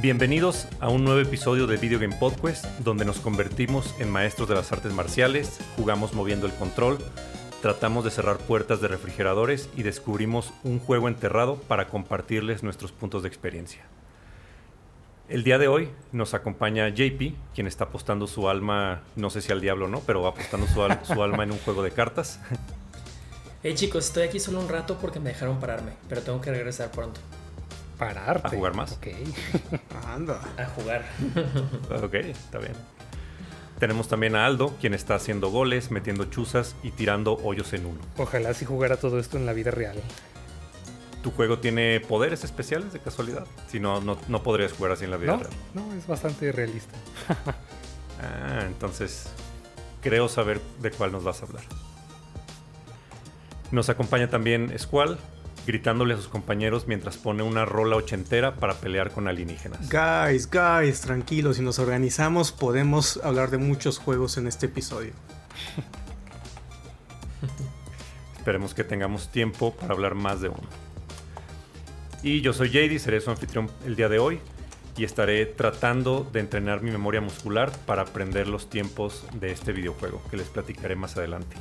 Bienvenidos a un nuevo episodio de Video Game Podcast, donde nos convertimos en maestros de las artes marciales, jugamos moviendo el control, tratamos de cerrar puertas de refrigeradores y descubrimos un juego enterrado para compartirles nuestros puntos de experiencia. El día de hoy nos acompaña JP, quien está apostando su alma, no sé si al diablo o no, pero apostando su, al- su alma en un juego de cartas. Hey chicos, estoy aquí solo un rato porque me dejaron pararme, pero tengo que regresar pronto Pararte. ¿A jugar más? Ok. Anda. a jugar. ok, está bien. Tenemos también a Aldo, quien está haciendo goles, metiendo chuzas y tirando hoyos en uno. Ojalá si jugara todo esto en la vida real. ¿Tu juego tiene poderes especiales de casualidad? Si no, no, no podrías jugar así en la vida No, real. no, es bastante realista. Ah, entonces creo saber de cuál nos vas a hablar. Nos acompaña también Squall, gritándole a sus compañeros mientras pone una rola ochentera para pelear con alienígenas. Guys, guys, tranquilos, si nos organizamos podemos hablar de muchos juegos en este episodio. Esperemos que tengamos tiempo para hablar más de uno. Y yo soy JD, seré su anfitrión el día de hoy y estaré tratando de entrenar mi memoria muscular para aprender los tiempos de este videojuego, que les platicaré más adelante.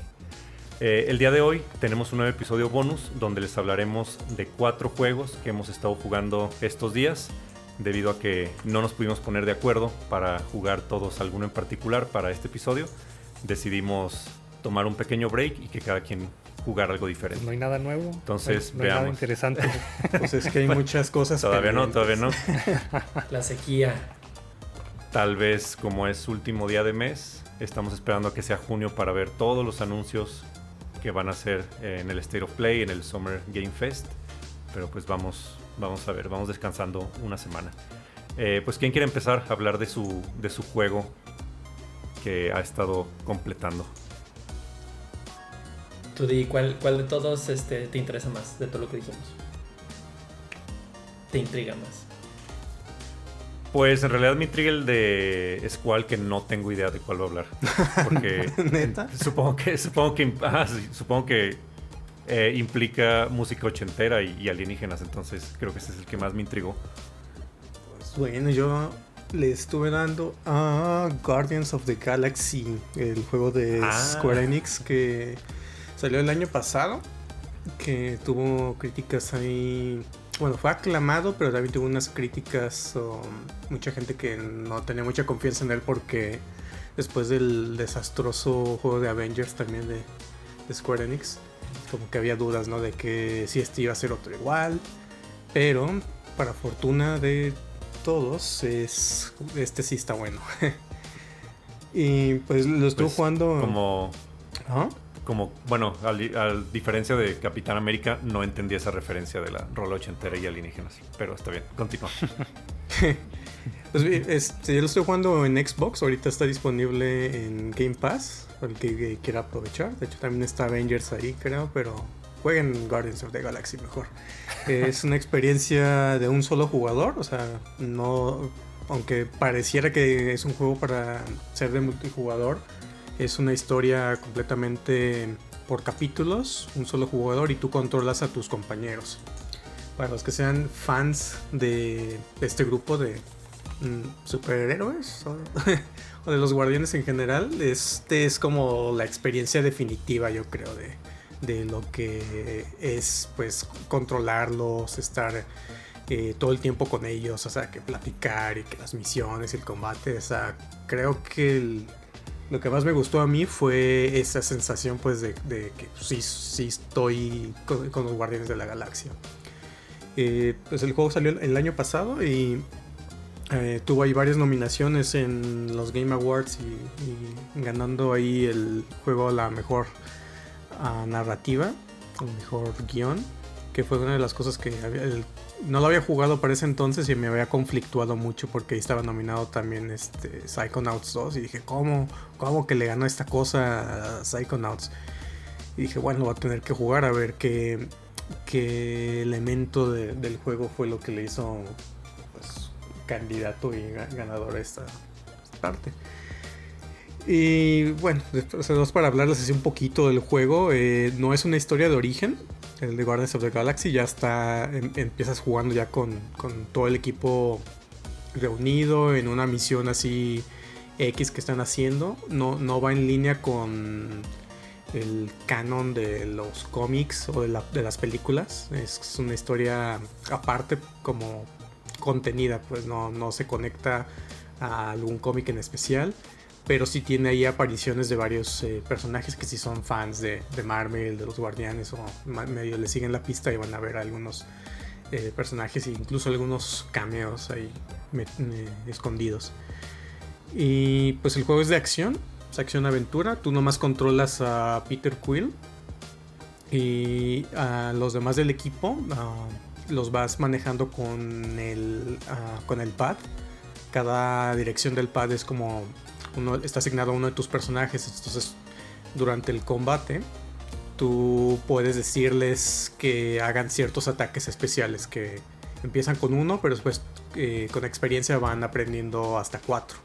Eh, el día de hoy tenemos un nuevo episodio bonus donde les hablaremos de cuatro juegos que hemos estado jugando estos días, debido a que no nos pudimos poner de acuerdo para jugar todos alguno en particular para este episodio. Decidimos tomar un pequeño break y que cada quien jugara algo diferente. no hay nada nuevo. Entonces, no hay, nada veamos. interesante. Pues es que hay muchas cosas. Todavía no, todavía no. La sequía. Tal vez como es último día de mes, estamos esperando a que sea junio para ver todos los anuncios que van a hacer eh, en el State of Play, en el Summer Game Fest. Pero pues vamos, vamos a ver, vamos descansando una semana. Eh, pues ¿quién quiere empezar a hablar de su, de su juego que ha estado completando? Tú di, ¿cuál, cuál de todos este, te interesa más de todo lo que dijimos? Te intriga más. Pues en realidad me intriga el de Squall que no tengo idea de cuál va a hablar. Porque ¿Neta? supongo que, supongo que, ah, sí, supongo que eh, implica música ochentera y, y alienígenas. Entonces creo que ese es el que más me intrigó. Pues bueno, yo le estuve dando a Guardians of the Galaxy, el juego de Ah. Square Enix que salió el año pasado, que tuvo críticas ahí. Bueno, fue aclamado, pero también tuvo unas críticas. mucha gente que no tenía mucha confianza en él porque después del desastroso juego de Avengers también de, de Square Enix, como que había dudas, ¿no? De que si este iba a ser otro igual. Pero, para fortuna de todos, es este sí está bueno. y pues lo estuve Pues, jugando. Como, Ajá. Como bueno, a, diferencia de Capitán América, no entendí esa referencia de la rola ochentera y alienígenas. Pero está bien, continúa. Pues este, yo lo estoy jugando en Xbox. Ahorita está disponible en Game Pass. El que quiera aprovechar. De hecho, también está Avengers ahí, creo. Pero jueguen Guardians of the Galaxy mejor. es una experiencia de un solo jugador. O sea, no. Aunque pareciera que es un juego para ser de multijugador, es una historia completamente por capítulos, un solo jugador y tú controlas a tus compañeros. Para los que sean fans de este grupo de mm, superhéroes o, de los guardianes en general, este es como la experiencia definitiva, yo creo, de, de lo que es pues controlarlos, estar eh, todo el tiempo con ellos, o sea, que platicar y que las misiones y el combate, o sea, creo que el- lo que más me gustó a mí fue esa sensación pues de, que sí, sí estoy con, los guardianes de la galaxia. Eh, pues el juego salió el año pasado y eh, tuvo ahí varias nominaciones en los Game Awards y, y ganando ahí el juego a la mejor ah, narrativa, el mejor guion, que fue una de las cosas que no lo había jugado para ese entonces y me había conflictuado mucho porque ahí estaba nominado también este Psychonauts 2 y dije, ¿cómo? ¿Cómo que le ganó esta cosa a Psychonauts? Y dije, bueno, voy a tener que jugar a ver qué, qué elemento de- del juego fue lo que le hizo pues, candidato y ga- ganador a esta, parte. Y bueno, después para hablarles así un poquito del juego, eh, no es una historia de origen, el de Guardians of the Galaxy, ya está, em- empiezas jugando ya con, con todo el equipo reunido en una misión así X que están haciendo. No, no va en línea con el canon de los cómics o de, de las películas. Es una historia aparte como contenida, pues no, no se conecta a algún cómic en especial. Pero sí tiene ahí apariciones de varios eh, personajes que sí son fans de, Marvel, de los Guardianes o medio le siguen la pista y van a ver algunos eh, personajes e incluso algunos cameos ahí escondidos. Y pues el juego es de acción, es acción-aventura. Tú nomás controlas a Peter Quill y a los demás del equipo ah, los vas manejando con el, ah, con el pad. Cada dirección del pad es como uno, está asignado a uno de tus personajes. Entonces, durante el combate, tú puedes decirles que hagan ciertos ataques especiales que empiezan con uno, pero después eh, con experiencia van aprendiendo hasta cuatro.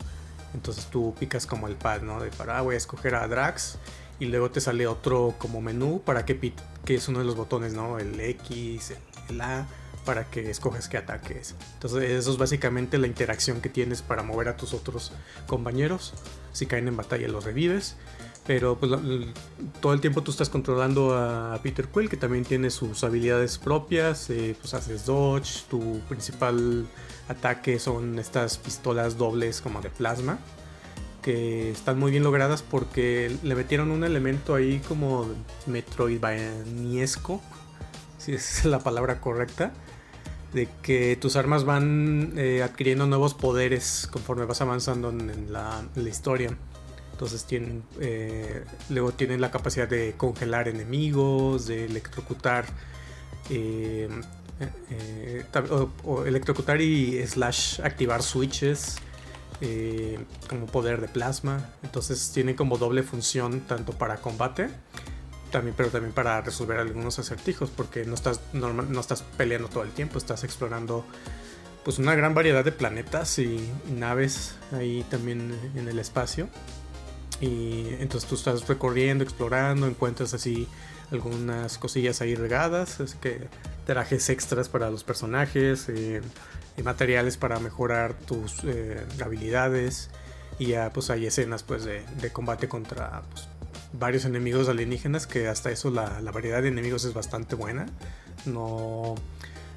Entonces tú picas como el pad, ¿no? De para, ah, voy a escoger a Drax. Y luego te sale otro como menú para que, que es uno de los botones, ¿no? El X, el A, para que escojas qué ataque es. Entonces eso es básicamente la interacción que tienes para mover a tus otros compañeros. Si caen en batalla los revives. Pero pues todo el tiempo tú estás controlando a Peter Quill, que también tiene sus habilidades propias. eh, pues haces dodge. Tu principal ataque son estas pistolas dobles como de plasma. Que están muy bien logradas porque le metieron un elemento ahí como metroidvaniesco. Si es la palabra correcta. De que tus armas van eh, adquiriendo nuevos poderes conforme vas avanzando en, la, historia. Entonces tienen, eh, luego tienen la capacidad de congelar enemigos, de electrocutar, eh, o, electrocutar y slash activar switches como poder de plasma. Entonces tiene como doble función tanto para combate, también, pero también para resolver algunos acertijos, porque no estás, normal, no estás peleando todo el tiempo, estás explorando pues una gran variedad de planetas y, naves ahí también en el espacio. Y entonces tú estás recorriendo, explorando, encuentras así algunas cosillas ahí regadas, así que trajes extras para los personajes, eh, y materiales para mejorar tus eh, habilidades y ya pues hay escenas pues de, de combate contra pues, varios enemigos alienígenas que hasta eso la, variedad de enemigos es bastante buena. No...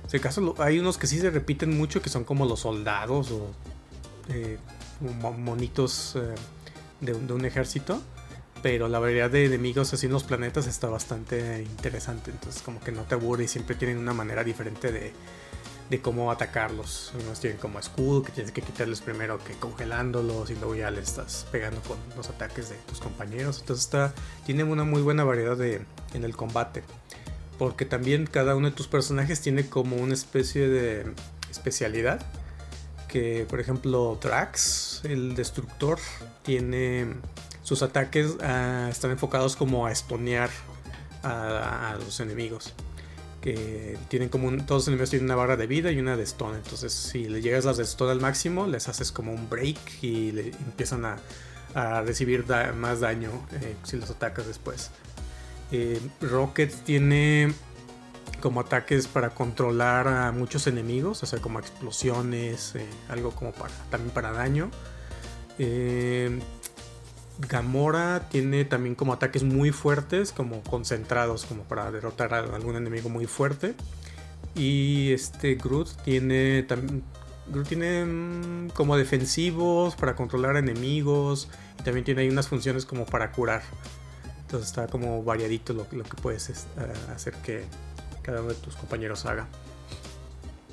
Si acaso lo- hay unos que sí se repiten mucho que son como los soldados o eh, mo- monitos eh, de, de un ejército. Pero la variedad de enemigos así en los planetas está bastante interesante. Entonces como que no te aburre y siempre tienen una manera diferente de, de cómo atacarlos. Unos tienen como escudo que tienes que quitarles primero que congelándolos y luego ya le estás pegando con los ataques de tus compañeros. Entonces está, tiene una muy buena variedad de, en el combate. Porque también cada uno de tus personajes tiene como una especie de especialidad. Que por ejemplo Drax, el destructor, tiene sus ataques ah, están enfocados como a estonear a, a los enemigos. Que tienen como un- todos los enemigos tienen una barra de vida y una de stone. Entonces, si le llegas las de stone al máximo, les haces como un break y le empiezan a, recibir más daño eh, si los atacas después. Eh, Rocket tiene como ataques para controlar a muchos enemigos, o sea, como explosiones, eh, algo como para también para daño. Eh, Gamora tiene también como ataques muy fuertes, como concentrados, como para derrotar a algún enemigo muy fuerte. Y este Groot tiene también. Groot tiene mm, como defensivos para controlar enemigos. Y también tiene ahí unas funciones como para curar. Entonces está como variadito lo, lo que puedes es- a- hacer que cada uno de tus compañeros haga.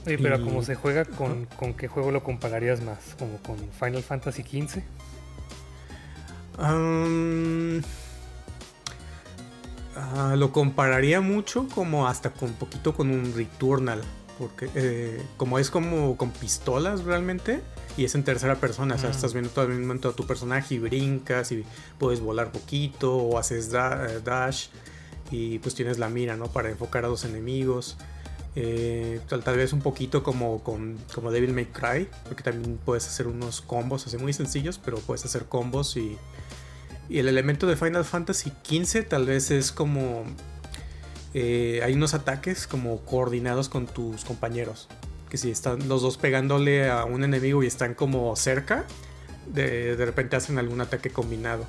Oye, pero Y- como se juega, ¿con, ¿con qué juego lo compararías más? ¿Como con Final Fantasy XV? Ah, lo compararía mucho como hasta con un poquito con un Returnal. Porque eh, como es como con pistolas realmente. Y es en tercera persona. O sea, Mm. estás viendo todo el momento a tu personaje y brincas y puedes volar poquito. O haces da- eh, dash. Y pues tienes la mira, ¿no? Para enfocar a los enemigos. Eh, tal, tal vez un poquito como con como Devil May Cry, porque también puedes hacer unos combos así muy sencillos, pero puedes hacer combos y, y el elemento de Final Fantasy XV tal vez es como eh, hay unos ataques como coordinados con tus compañeros, que si están los dos pegándole a un enemigo y están como cerca, de, de repente hacen algún ataque combinado.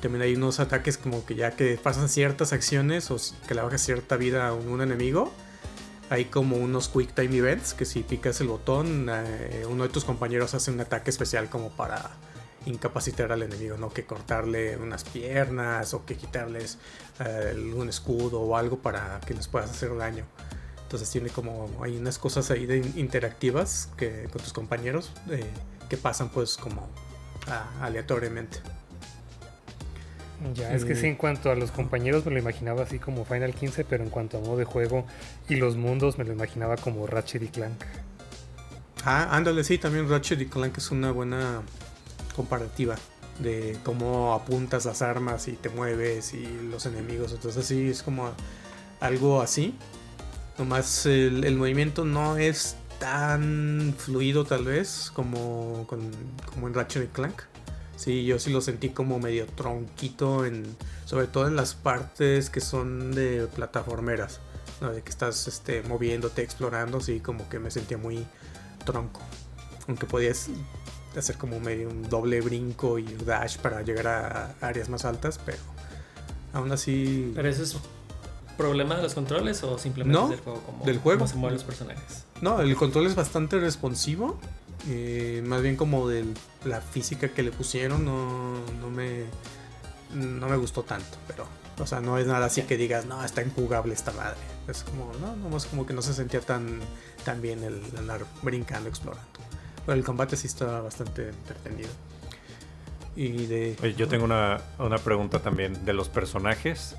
También hay unos ataques como que ya que pasan ciertas acciones o que le bajas cierta vida a un, un enemigo, hay como unos quick time events que si picas el botón, eh, uno de tus compañeros hace un ataque especial como para incapacitar al enemigo, ¿no? Que cortarle unas piernas o que quitarles eh, un escudo o algo para que les puedas hacer daño. Entonces tiene como, hay unas cosas ahí de interactivas que, con tus compañeros eh, que pasan pues como ah, aleatoriamente. Ya, es que sí, en cuanto a los compañeros me lo imaginaba así como Final 15, pero en cuanto a modo de juego y los mundos me lo imaginaba como Ratchet y Clank. Ah, ándale, sí, también Ratchet y Clank es una buena comparativa de cómo apuntas las armas y te mueves y los enemigos. Entonces sí, es como algo así. Nomás el, movimiento no es tan fluido tal vez como, con- como en Ratchet Clank. Sí, yo sí lo sentí como medio tronquito, en, sobre todo en las partes que son de plataformeras, de que estás este, moviéndote, explorando, sí, como que me sentía muy tronco. Aunque podías hacer como medio un doble brinco y dash para llegar a áreas más altas, pero aún así... Pero eso es problema de los controles o simplemente No, es del juego como del juego. cómo se mueven los personajes. No, el control es bastante responsivo. eh, más bien como de la física que le pusieron, no, no me no me gustó tanto, pero o sea, no es nada así que digas, no, está injugable esta madre. Es como, no, nomás como que no se sentía tan, tan bien el andar brincando, explorando. Pero el combate sí estaba bastante entretenido. Y de... Oye, yo tengo una, una pregunta también de los personajes,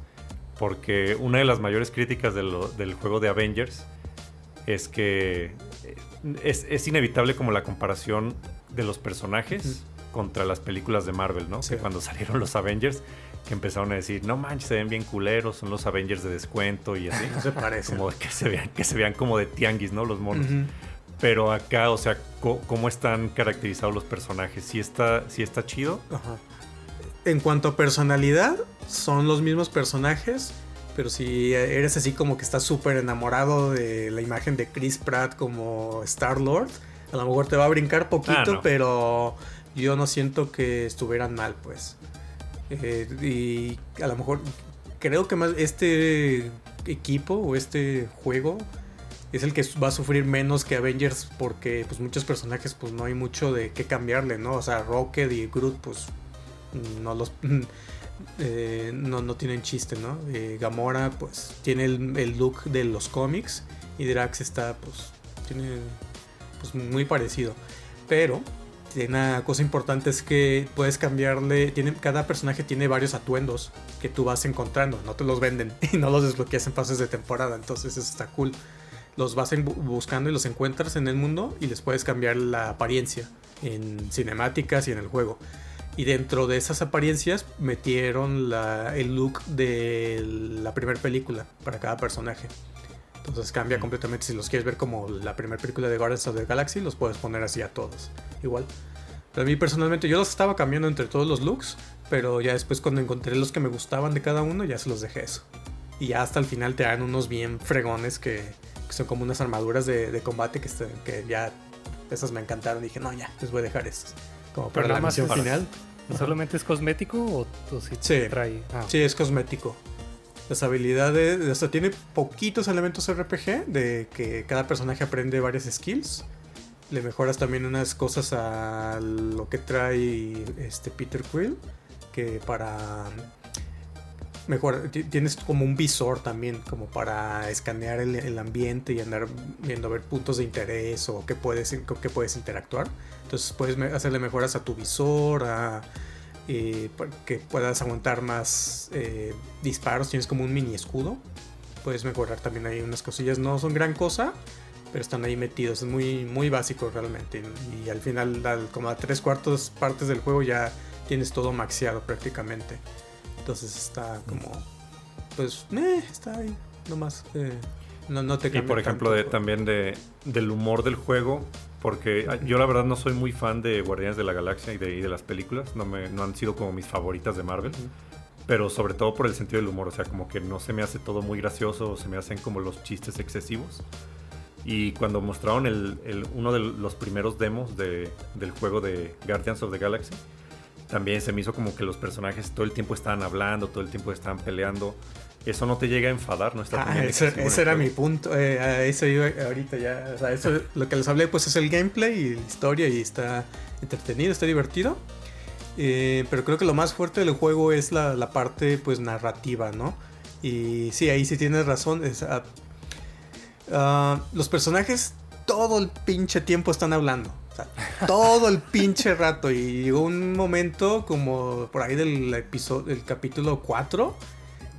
porque una de las mayores críticas de lo- del juego de Avengers es que eh, es, es inevitable como la comparación de los personajes contra las películas de Marvel, ¿no? Sí. Que cuando salieron los Avengers, que empezaron a decir, no manches, se ven bien culeros, son los Avengers de descuento y así. No se parece. como que se vean, que se vean como de tianguis, ¿no? Los monos. Pero acá, o sea, ¿cómo están caracterizados los personajes? ¿Sí está, sí está chido? Ajá. En cuanto a personalidad, son los mismos personajes. Pero si eres así como que estás súper enamorado de la imagen de Chris Pratt como Star Lord, a lo mejor te va a brincar poquito, Ah, no. pero yo no siento que estuvieran mal, pues. Eh, y a lo mejor creo que más este equipo o este juego es el que va a sufrir menos que Avengers porque pues muchos personajes pues no hay mucho de qué cambiarle, ¿no? O sea, Rocket y Groot pues no los eh, no, no tienen chiste, ¿no? Eh, Gamora pues tiene el, look de los cómics y Drax está pues tiene pues muy parecido, pero una cosa importante es que puedes cambiarle, cada personaje tiene varios atuendos que tú vas encontrando, no te los venden y no los desbloqueas en pases de temporada, entonces eso está cool. Los vas buscando y los encuentras en el mundo y les puedes cambiar la apariencia en cinemáticas y en el juego. Y dentro de esas apariencias metieron la- el look de la primera película para cada personaje. Entonces cambia completamente. Si los quieres ver como la primera película de Guardians of the Galaxy, los puedes poner así a todos. Igual. Pero a mí personalmente, yo los estaba cambiando entre todos los looks. Pero ya después, cuando encontré los que me gustaban de cada uno, ya se los dejé eso. Y ya hasta el final te dan unos bien fregones que, que son como unas armaduras de, de combate que, este- que ya. Esas me encantaron. Dije, no, ya, les voy a dejar esas. Como para Pero la más misión final. ¿Solamente es cosmético o, o si Sí. trae? Ah, Sí, es cosmético. Las habilidades, o sea, tiene poquitos elementos RPG de que cada personaje aprende varias skills. Le mejoras también unas cosas a lo que trae este Peter Quill, que para mejor ti- tienes como un visor también como para escanear el, ambiente y andar viendo ver puntos de interés o qué puedes qué puedes interactuar. Entonces puedes hacerle mejoras a tu visor, a eh, que puedas aguantar más eh, disparos. Tienes como un mini escudo. Puedes mejorar también ahí unas cosillas. No son gran cosa, pero están ahí metidos. Es muy, muy básico realmente. Y al final, al- como a tres cuartos partes del juego, ya tienes todo maxeado prácticamente. Entonces está como. Pues, eh, está ahí. Nomás. eh, no, no te Y por ejemplo, tanto de, también de, del humor del juego, porque ah, yo la verdad no soy muy fan de Guardianes de la Galaxia y de, y de las películas, no, me, no han sido como mis favoritas de Marvel, pero sobre todo por el sentido del humor, o sea, como que no se me hace todo muy gracioso se me hacen como los chistes excesivos. Y cuando mostraron el, el- uno de los primeros demos de- del juego de Guardians of the Galaxy, también se me hizo como que los personajes todo el tiempo estaban hablando, todo el tiempo estaban peleando. Eso no te llega a enfadar, no está Ah, ese, ese era mi punto. Eh, a eso iba ahorita ya. O sea, eso, lo que les hablé, pues es el gameplay y la historia y está entretenido, está divertido. Eh, pero creo que lo más fuerte del juego es la, la parte, pues, narrativa, ¿no? Y sí, ahí sí tienes razón. es, ah, ah, los personajes todo el pinche tiempo están hablando. Todo el pinche rato. Y llegó un momento como por ahí del episodio, del capítulo 4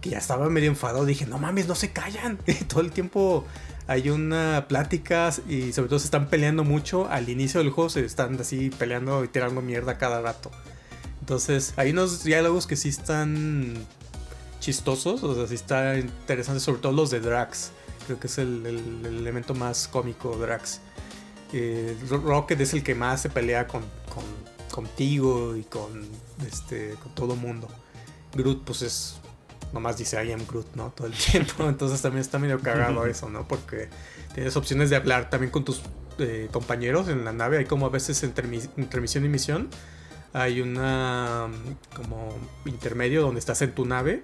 que ya estaba medio enfadado. Dije, no mames, no se callan. todo el tiempo hay una plática y sobre todo se están peleando mucho. Al inicio del juego se están así peleando y tirando mierda cada rato. Entonces, hay unos diálogos que sí están chistosos, o sea, sí están interesantes, sobre todo los de Drax. Creo que es el, el- el elemento más cómico, Drax. Eh, Ro- Rocket es el que más se pelea con, con- contigo y con, este, con todo mundo. Groot, pues es. Nomás dice I am Groot, ¿no? Todo el tiempo. Entonces también está medio cagado eso, ¿no? Porque tienes opciones de hablar también con tus eh, compañeros en la nave. Hay como a veces entre, entre misión y misión. Hay una como intermedio donde estás en tu nave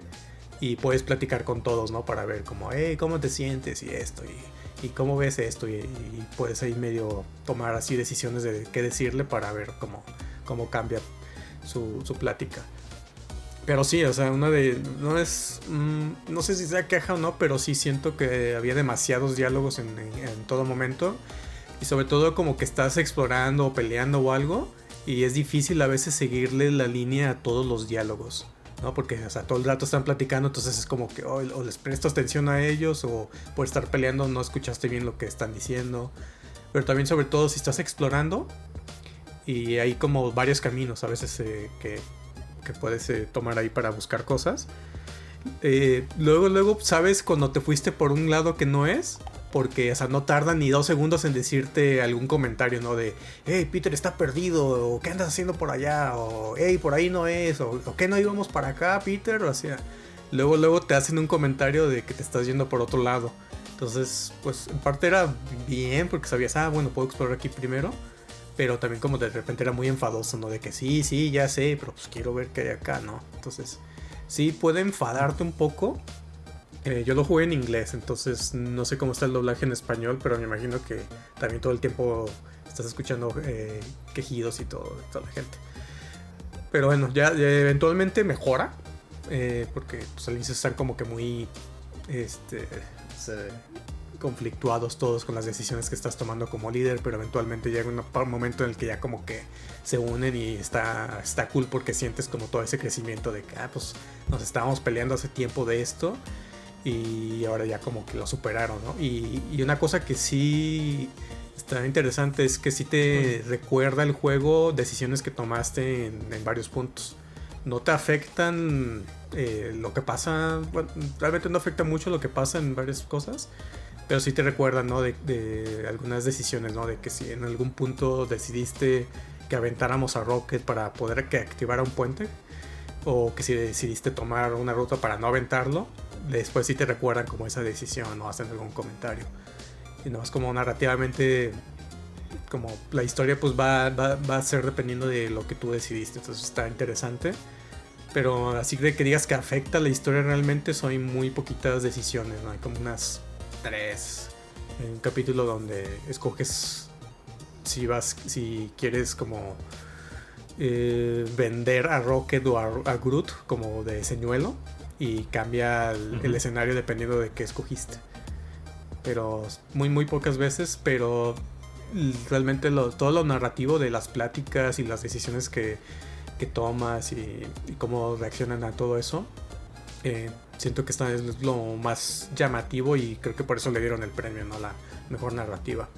y puedes platicar con todos, ¿no? Para ver como, hey, ¿cómo te sientes? Y esto, y, y cómo ves esto, y, y puedes ahí medio tomar así decisiones de qué decirle para ver cómo, cómo cambia su, su plática. Pero sí, o sea, una de. No es. mm, no sé si sea queja o no, pero sí siento que había demasiados diálogos en, todo momento. Y sobre todo, como que estás explorando o peleando o algo. Y es difícil a veces seguirle la línea a todos los diálogos. ¿No? Porque, o sea, todo el rato están platicando, entonces es como que o les prestas atención a ellos o por estar peleando no escuchaste bien lo que están diciendo. Pero también, sobre todo, si estás explorando y hay como varios caminos a veces eh, que, que puedes eh, tomar ahí para buscar cosas. Eh, luego, luego sabes cuando te fuiste por un lado que no es. Porque, o sea, no tardan ni dos segundos en decirte algún comentario, ¿no? De, hey, Peter está perdido, o qué andas haciendo por allá, o hey, por ahí no es, o, qué no íbamos para acá, Peter, o sea. Luego, luego te hacen un comentario de que te estás yendo por otro lado. Entonces, pues en parte era bien, porque sabías, ah, bueno, puedo explorar aquí primero. Pero también como de repente era muy enfadoso, ¿no? De que sí, sí, ya sé, pero pues quiero ver qué hay acá, ¿no? Entonces, sí puede enfadarte un poco. Eh, yo lo jugué en inglés, entonces no sé cómo está el doblaje en español, pero me imagino que también todo el tiempo estás escuchando eh, quejidos y todo de toda la gente. Pero bueno, ya, ya eventualmente mejora, eh, porque pues, al inicio están como que muy este, conflictuados todos con las decisiones que estás tomando como líder, pero eventualmente llega un momento en el que ya como que se unen y está, está cool porque sientes como todo ese crecimiento de que, ah, pues nos estábamos peleando hace tiempo de esto y ahora ya como que lo superaron, ¿no? Y, y una cosa que sí está interesante es que sí te recuerda el juego decisiones que tomaste en, en varios puntos. No te afectan eh, lo que pasa, bueno, realmente no afecta mucho lo que pasa en varias cosas, pero sí te recuerdan, ¿no? De, de algunas decisiones, ¿no? De que si en algún punto decidiste que aventáramos a Rocket para poder que activara un puente, o que si decidiste tomar una ruta para no aventarlo, después sí te recuerdan como esa decisión o hacen algún comentario. Y no es como narrativamente, como la historia pues va, va, va a ser dependiendo de lo que tú decidiste, entonces está interesante. Pero así de que digas que afecta la historia realmente son muy poquitas decisiones, ¿no? Hay como unas tres. Hay un capítulo donde escoges si vas, si quieres como eh, vender a Rocket o a, a Groot como de señuelo y cambia el, el Ujú. escenario dependiendo de qué escogiste. Pero muy muy pocas veces, pero realmente lo- todo lo narrativo de las pláticas y las decisiones que, que tomas y, y cómo reaccionan a todo eso, eh, siento que esta es lo más llamativo y creo que por eso le dieron el premio, ¿no? La mejor narrativa.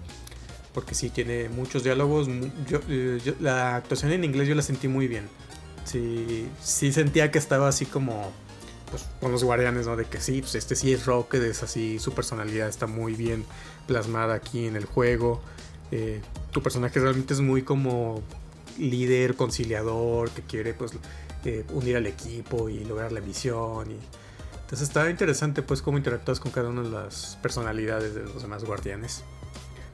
Porque sí, tiene muchos diálogos. Yo, eh, yo- la actuación en inglés yo la sentí muy bien. Sí, sí sentía que estaba así como pues, con los guardianes, ¿no? De que sí, pues este sí es Rocket, es así, su personalidad está muy bien plasmada aquí en el juego. Eh, tu personaje realmente es muy como líder, conciliador, que quiere pues eh, unir al equipo y lograr la misión. Y... Entonces está interesante pues cómo interactúas con cada una de las personalidades de los demás guardianes.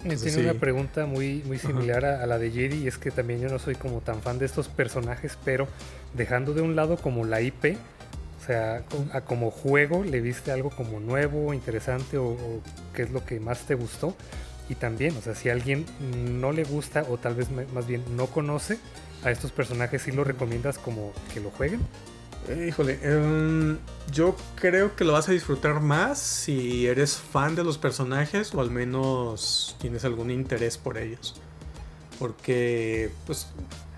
Entonces, Tiene sí. una pregunta muy, muy similar a, a la de Jedi y es que también yo no soy como tan fan de estos personajes, pero dejando de un lado como la IP, o sea, a como juego, ¿le viste algo como nuevo, interesante o, o qué es lo que más te gustó? Y también, o sea, si alguien no le gusta o tal vez más bien no conoce a estos personajes, ¿sí lo recomiendas como que lo jueguen? Eh, Híjole, em, yo creo que lo vas a disfrutar más si eres fan de los personajes o al menos tienes algún interés por ellos. Porque pues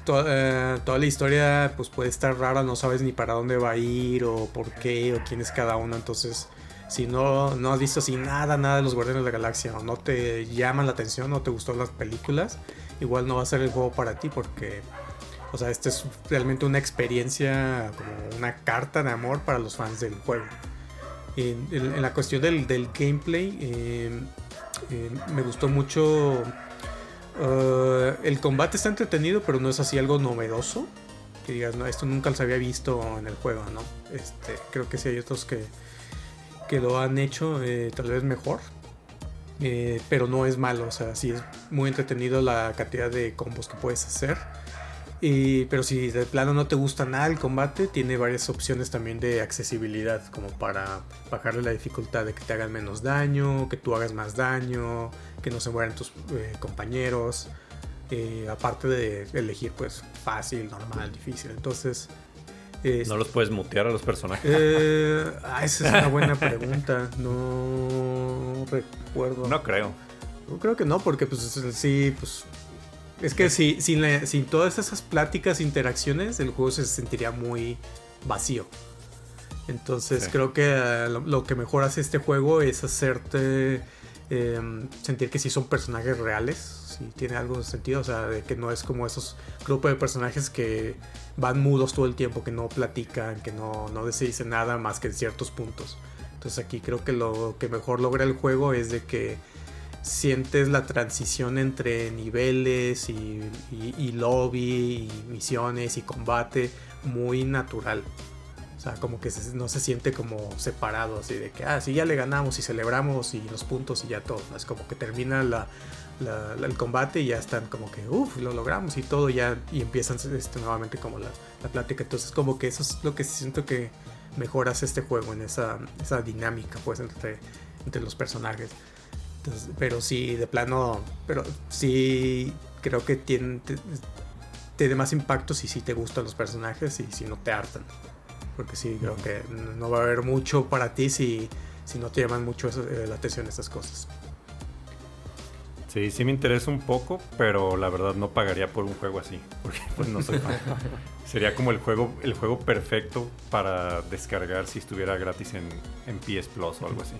to- eh, toda la historia pues puede estar rara, no sabes ni para dónde va a ir o por qué o quién es cada uno. Entonces, si no, no has visto así nada, nada de los Guardianes de la Galaxia o no te llaman la atención, no te gustó las películas, igual no va a ser el juego para ti porque o sea, esta es realmente una experiencia, como una carta de amor para los fans del juego. En la cuestión del, del gameplay, eh, eh, me gustó mucho. Eh, el combate está entretenido, pero no es así algo novedoso. Que digas, no, esto nunca se había visto en el juego, ¿no? Este, creo que sí hay otros que, que lo han hecho eh, tal vez mejor. Eh, pero no es malo, o sea, sí es muy entretenido la cantidad de combos que puedes hacer. Y, pero si de plano no te gusta nada el combate, tiene varias opciones también de accesibilidad, como para bajarle la dificultad de que te hagan menos daño, que tú hagas más daño, que no se mueran tus eh, compañeros. eh, aparte de elegir, pues, fácil, normal, difícil. Entonces, eh, No los puedes mutear a los personajes. eh, ah, esa es una buena pregunta. No recuerdo. No creo. Yo creo que no, porque pues sí, pues... Es que si, sin, la- sin todas esas pláticas, interacciones, el juego se sentiría muy vacío. Entonces Sí. creo que lo, lo que mejor hace este juego es hacerte eh, sentir que sí son personajes reales, si tiene algo de sentido, o sea, de que no es como esos grupos de personajes que van mudos todo el tiempo, que no platican, que no, no se dice nada más que en ciertos puntos. Entonces aquí creo que lo que mejor logra el juego es de que sientes la transición entre niveles y- y lobby y misiones y combate muy natural. O sea, como que se- no se siente como separado, así de que, ah, sí, ya le ganamos y celebramos y los puntos y ya todo. Es como que termina el combate y ya están como que, uff, lo logramos y todo, ya, y empiezan este, nuevamente como la, la plática. Entonces, como que eso es lo que siento que mejoras este juego en esa, esa dinámica, pues, entre, entre los personajes. Pero sí, de plano, pero sí creo que tiene, te- tiene más impacto si sí te gustan los personajes y si no te hartan. Porque sí, creo que no va a haber mucho para ti si, si no te llaman mucho eso- eh, la atención esas cosas. Sí, sí me interesa un poco, pero la verdad no pagaría por un juego así, porque pues no soy fan. Sería como el juego, el juego perfecto para descargar si estuviera gratis en, en PS Plus o algo así.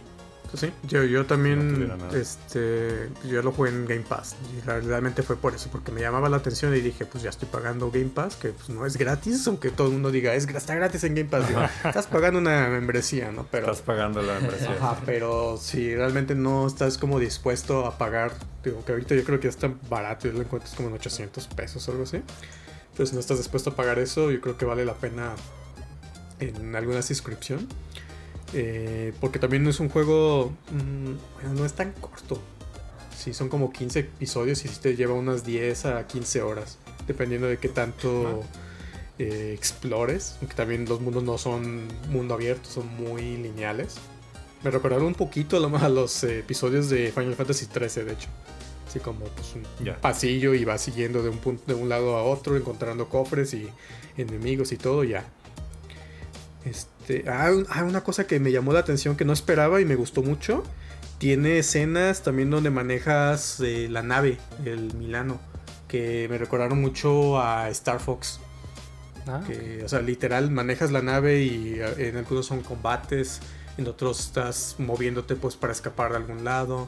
Pues sí, yo, yo también, nada. este, yo lo jugué en Game Pass. Y realmente fue por eso, porque me llamaba la atención y dije, pues ya estoy pagando Game Pass, que pues no es gratis, aunque todo el mundo diga, es, está gratis en Game Pass. Digo, estás pagando una membresía, ¿no? Pero, Estás pagando la membresía. Ajá, pero si realmente no estás como dispuesto a pagar, digo que ahorita yo creo que ya está barato, yo lo encuentras como en 800 pesos o algo así. Si no estás dispuesto a pagar eso, yo creo que vale la pena en alguna suscripción. Eh, porque también es un juego, mm, bueno, no es tan corto. Sí, son como 15 episodios y sí te lleva unas 10 a 15 horas, dependiendo de qué tanto eh, explores. Aunque también los mundos no son mundo abierto, son muy lineales. Me recordaron un poquito a lo- a los eh, episodios de Final Fantasy XIII, de hecho. Así como pues, un pasillo y vas siguiendo de un, punto, de un lado a otro, encontrando cofres y enemigos y todo, ya. Este, ah, ah, una cosa que me llamó la atención que no esperaba y me gustó mucho. Tiene escenas también donde manejas eh, la nave, el Milano, que me recordaron mucho a Star Fox. Ah, Que, o sea, literal, manejas la nave y en algunos son combates, en otros estás moviéndote pues para escapar de algún lado,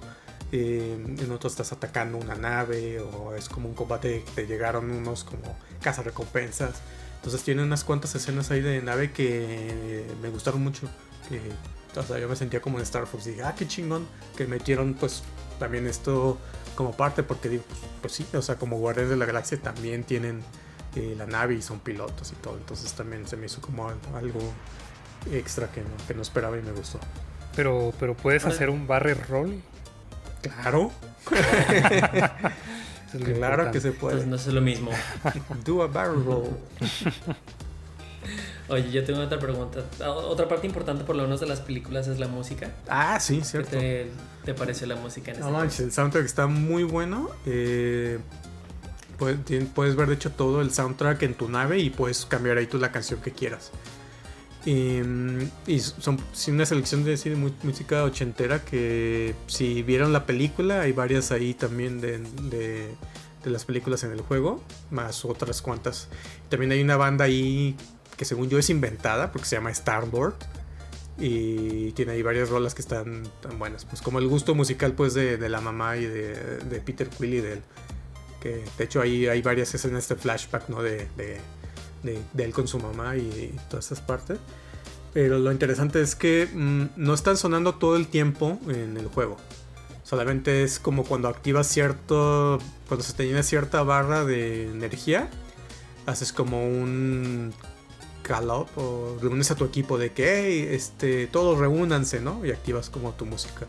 eh, en otros estás atacando una nave o es como un combate que te llegaron unos como recompensas Entonces tiene unas cuantas escenas ahí de nave que me gustaron mucho. Que, o sea, yo me sentía como en Star Fox. Dije, ah, qué chingón que metieron pues también esto como parte porque digo, pues, pues sí, o sea, como Guardianes de la Galaxia también tienen eh, la nave y son pilotos y todo. Entonces también se me hizo como algo, extra que no, que no esperaba y me gustó. pero, pero puedes hacer un barrel roll. Claro. Eso es lo claro que se puede. Pues no es lo mismo. Do a barrel roll. Oye, yo tengo otra pregunta. Ah, Otra parte importante por lo menos de las películas es la música. Ah, sí, ¿Qué cierto. te, te pareció la música en No este manches, el soundtrack está muy bueno. Eh, puedes, puedes ver de hecho todo el soundtrack en tu nave y puedes cambiar ahí tú la canción que quieras. Y, y son sí, una selección de, sí, música ochentera que si vieron la película hay varias ahí también de, de- las películas en el juego, más otras cuantas. También hay una banda ahí que según yo es inventada porque se llama Star Lord y tiene ahí varias rolas que están tan buenas. Pues como el gusto musical pues de, de la mamá y de, de Peter Quill y de él. Que de hecho ahí hay varias escenas de flashback, ¿no? De, de, él con su mamá y todas esas partes. Pero lo interesante es que mm, no están sonando todo el tiempo en el juego. Solamente es como cuando activas cierto. Cuando se te llena cierta barra de energía. Haces como un call o reúnes a tu equipo de que este, todos reúnanse, ¿no? Y activas como tu música.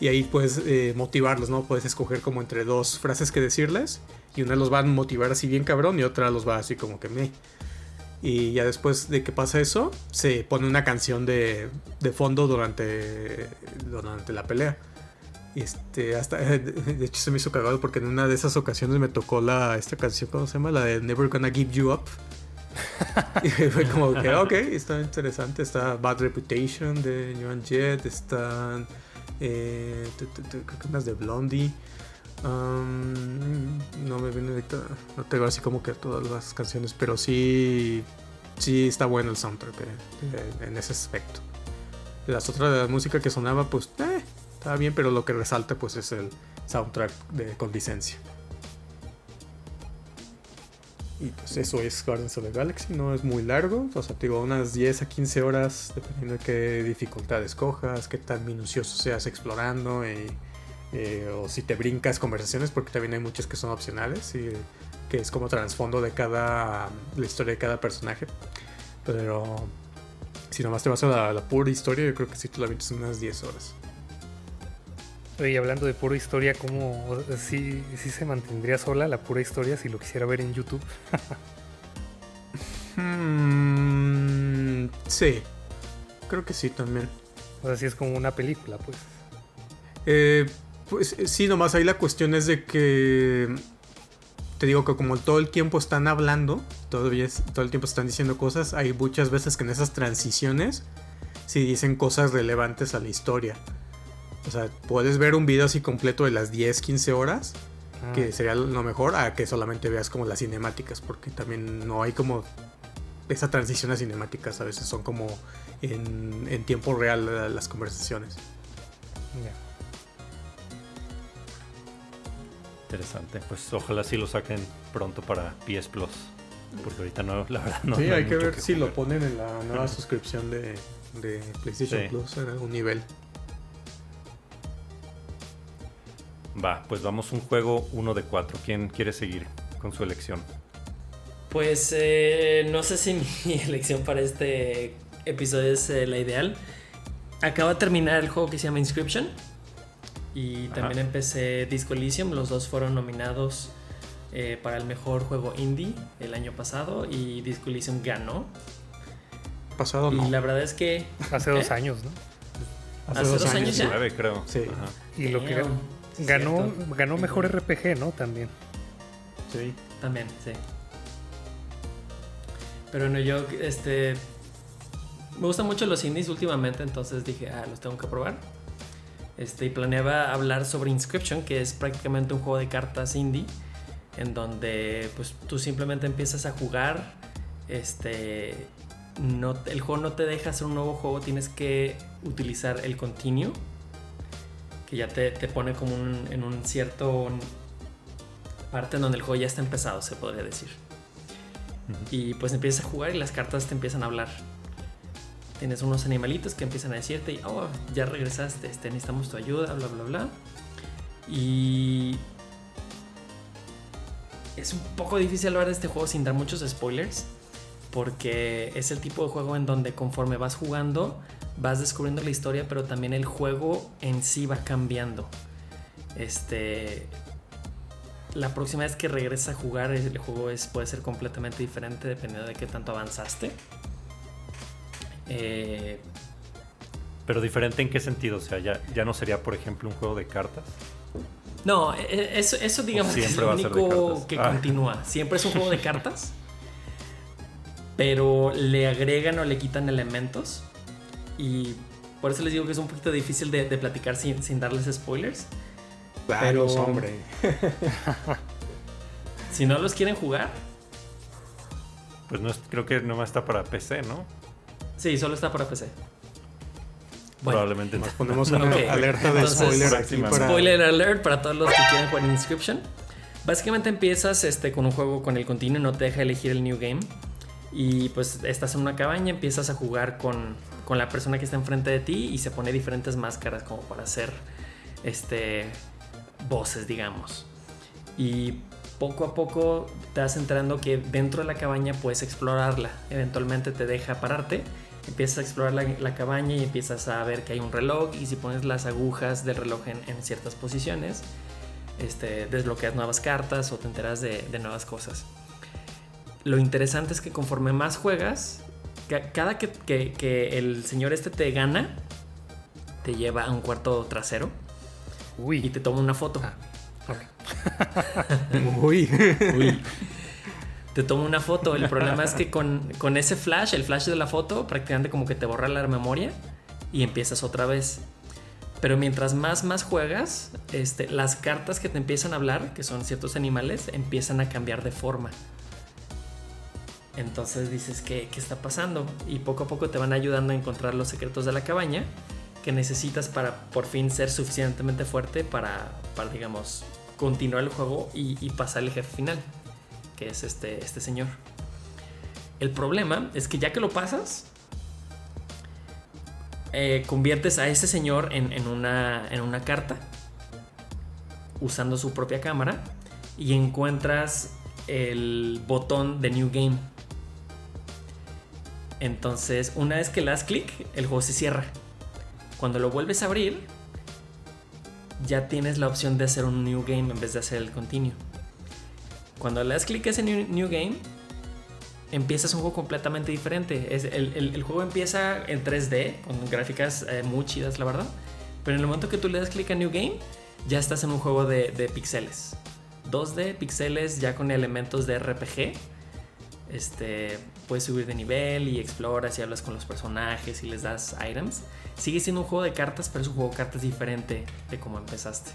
Y ahí puedes eh, motivarlos, ¿no? Puedes escoger como entre dos frases que decirles. Y una los va a motivar así bien cabrón y otra los va así como que me. Y ya después de que pasa eso, se pone una canción de, de fondo durante, durante la pelea. Este, hasta, de hecho se me hizo cagado porque en una de esas ocasiones me tocó la, esta canción, ¿cómo se llama? La de Never Gonna Give You Up. y fue como que, ok, está interesante. Está Bad Reputation de Joan Jett, están eh, creo de Blondie. No me viene ahorita, no tengo así como que todas las canciones, pero sí, sí está bueno el soundtrack eh, eh, en ese aspecto. Las otras de la música que sonaba, pues, eh, estaba bien, pero lo que resalta, pues, es el soundtrack de, con licencia. Y pues eso es Guardians of the Galaxy, no es muy largo, o sea, te digo, unas 10 a 15 horas, dependiendo de qué dificultad escojas, qué tan minucioso seas explorando, o si te brincas conversaciones, porque también hay muchas que son opcionales, y que es como trasfondo de cada, la historia de cada personaje. Pero si nomás te vas a la, pura historia, yo creo que sí te la en unas 10 horas. Oye, hablando de pura historia, ¿cómo o sea, sí, sí se mantendría sola la pura historia si lo quisiera ver en YouTube? Hmm, sí, creo que sí también. O sea, sí es como una película, pues. Eh, pues eh, sí, nomás ahí la cuestión es de que te digo que como todo el tiempo están hablando, todavía es- todo el tiempo están diciendo cosas, hay muchas veces que en esas transiciones sí dicen cosas relevantes a la historia. O sea, puedes ver un video así completo de las 10, 15 horas, Ah, que sería lo mejor, a que solamente veas como las cinemáticas, porque también no hay como esa transición a cinemáticas, a veces son como en, en tiempo real las conversaciones. Interesante. Pues ojalá sí lo saquen pronto para PS Plus. Porque ahorita no, la verdad no. sí, no hay que mucho ver si lo ponen en la nueva suscripción de, de PlayStation Sí. Plus en algún nivel. Va, pues vamos un juego uno de cuatro. ¿Quién quiere seguir con su elección? Pues eh, no sé si mi elección para este episodio es eh, la ideal. Acabo de terminar el juego que se llama Inscription. Y Ajá. también empecé Disco Elysium. Los dos fueron nominados eh, para el mejor juego indie el año pasado. Y Disco Elysium ganó. Pasado Y no. la verdad es que. Hace dos ¿Eh? años, ¿no? hace dos años ya. Nueve, creo. Sí. Ajá. Y lo que ganó, cierto. ganó mejor RPG, ¿no? También. Sí. También, sí. Pero no, yo, este. Me gustan mucho los indies últimamente, entonces dije, ah, los tengo que probar. Este, y planeaba hablar sobre Inscription, que es prácticamente un juego de cartas indie, en donde pues tú simplemente empiezas a jugar. Este. No, el juego no te deja hacer un nuevo juego, tienes que utilizar el continue, que ya te, te pone como un- en un cierto parte en donde el juego ya está empezado, se podría decir. Y pues empiezas a jugar y las cartas te empiezan a hablar. Tienes unos animalitos que empiezan a decirte, oh, ya regresaste, este, necesitamos tu ayuda, bla, bla, bla. Y es un poco difícil hablar de este juego sin dar muchos spoilers, porque es el tipo de juego en donde conforme vas jugando, vas descubriendo la historia, pero también el juego en sí va cambiando. Este. La próxima vez que regreses a jugar, el juego es, puede ser completamente diferente dependiendo de qué tanto avanzaste. Eh, Pero diferente en qué sentido? O sea, ya, ya no sería, por ejemplo, un juego de cartas. No, e- e- eso, eso digamos que es lo único que Ah. continúa. Siempre es un juego de cartas. pero le agregan o le quitan elementos. Y por eso les digo que es un poquito difícil de, de platicar sin, sin darles spoilers. Danos, Pero- hombre. Si no los quieren jugar, Pues no es- creo que nomás está para PC, ¿no? sí, solo está para PC. Bueno, Probablemente. Nos ponemos una alerta de Entonces, spoiler aquí próximamente. para. Spoiler alert para todos los que quieren jugar Inscription. Básicamente empiezas este, con un juego con el continuo, no te deja elegir el new game. Y pues estás en una cabaña, empiezas a jugar con, con la persona que está enfrente de ti y se pone diferentes máscaras como para hacer este, voces, digamos. Y poco a poco te vas enterando que dentro de la cabaña puedes explorarla. Eventualmente te deja pararte, empiezas a explorar la, la cabaña y empiezas a ver que hay un reloj y si pones las agujas del reloj en, ciertas posiciones, este, desbloqueas nuevas cartas o te enteras de, nuevas cosas. Lo interesante es que conforme más juegas, cada que, que- que el señor este te gana, te lleva a un cuarto trasero y te toma una foto. Ah. Uy. Uy. Te toma una foto. El problema es que con, con ese flash, el flash de la foto, prácticamente como que te borra la memoria y empiezas otra vez. Pero mientras más más juegas, este, las cartas que te empiezan a hablar, que son ciertos animales, empiezan a cambiar de forma. Entonces dices, ¿qué, qué está pasando? Y poco a poco te van ayudando a encontrar los secretos de la cabaña que necesitas para por fin ser suficientemente fuerte para, para digamos, continuar el juego y, pasar el jefe final, que es este, este señor. El problema es que ya que lo pasas, eh, conviertes a ese señor en una, en una carta usando su propia cámara y encuentras el botón de New Game. Entonces, una vez que le das clic, el juego se cierra. Cuando lo vuelves a abrir, ya tienes la opción de hacer un New Game en vez de hacer el continuo. Cuando le das clic a ese New, Game, empiezas un juego completamente diferente. Es, el, juego empieza en 3D, con gráficas eh, muy chidas, la verdad. Pero en el momento que tú le das clic a New Game, ya estás en un juego de, de píxeles. 2D, píxeles ya con elementos de RPG. Este, puedes subir de nivel y exploras y hablas con los personajes y les das items. Sigue siendo un juego de cartas, pero es un juego de cartas diferente de como empezaste.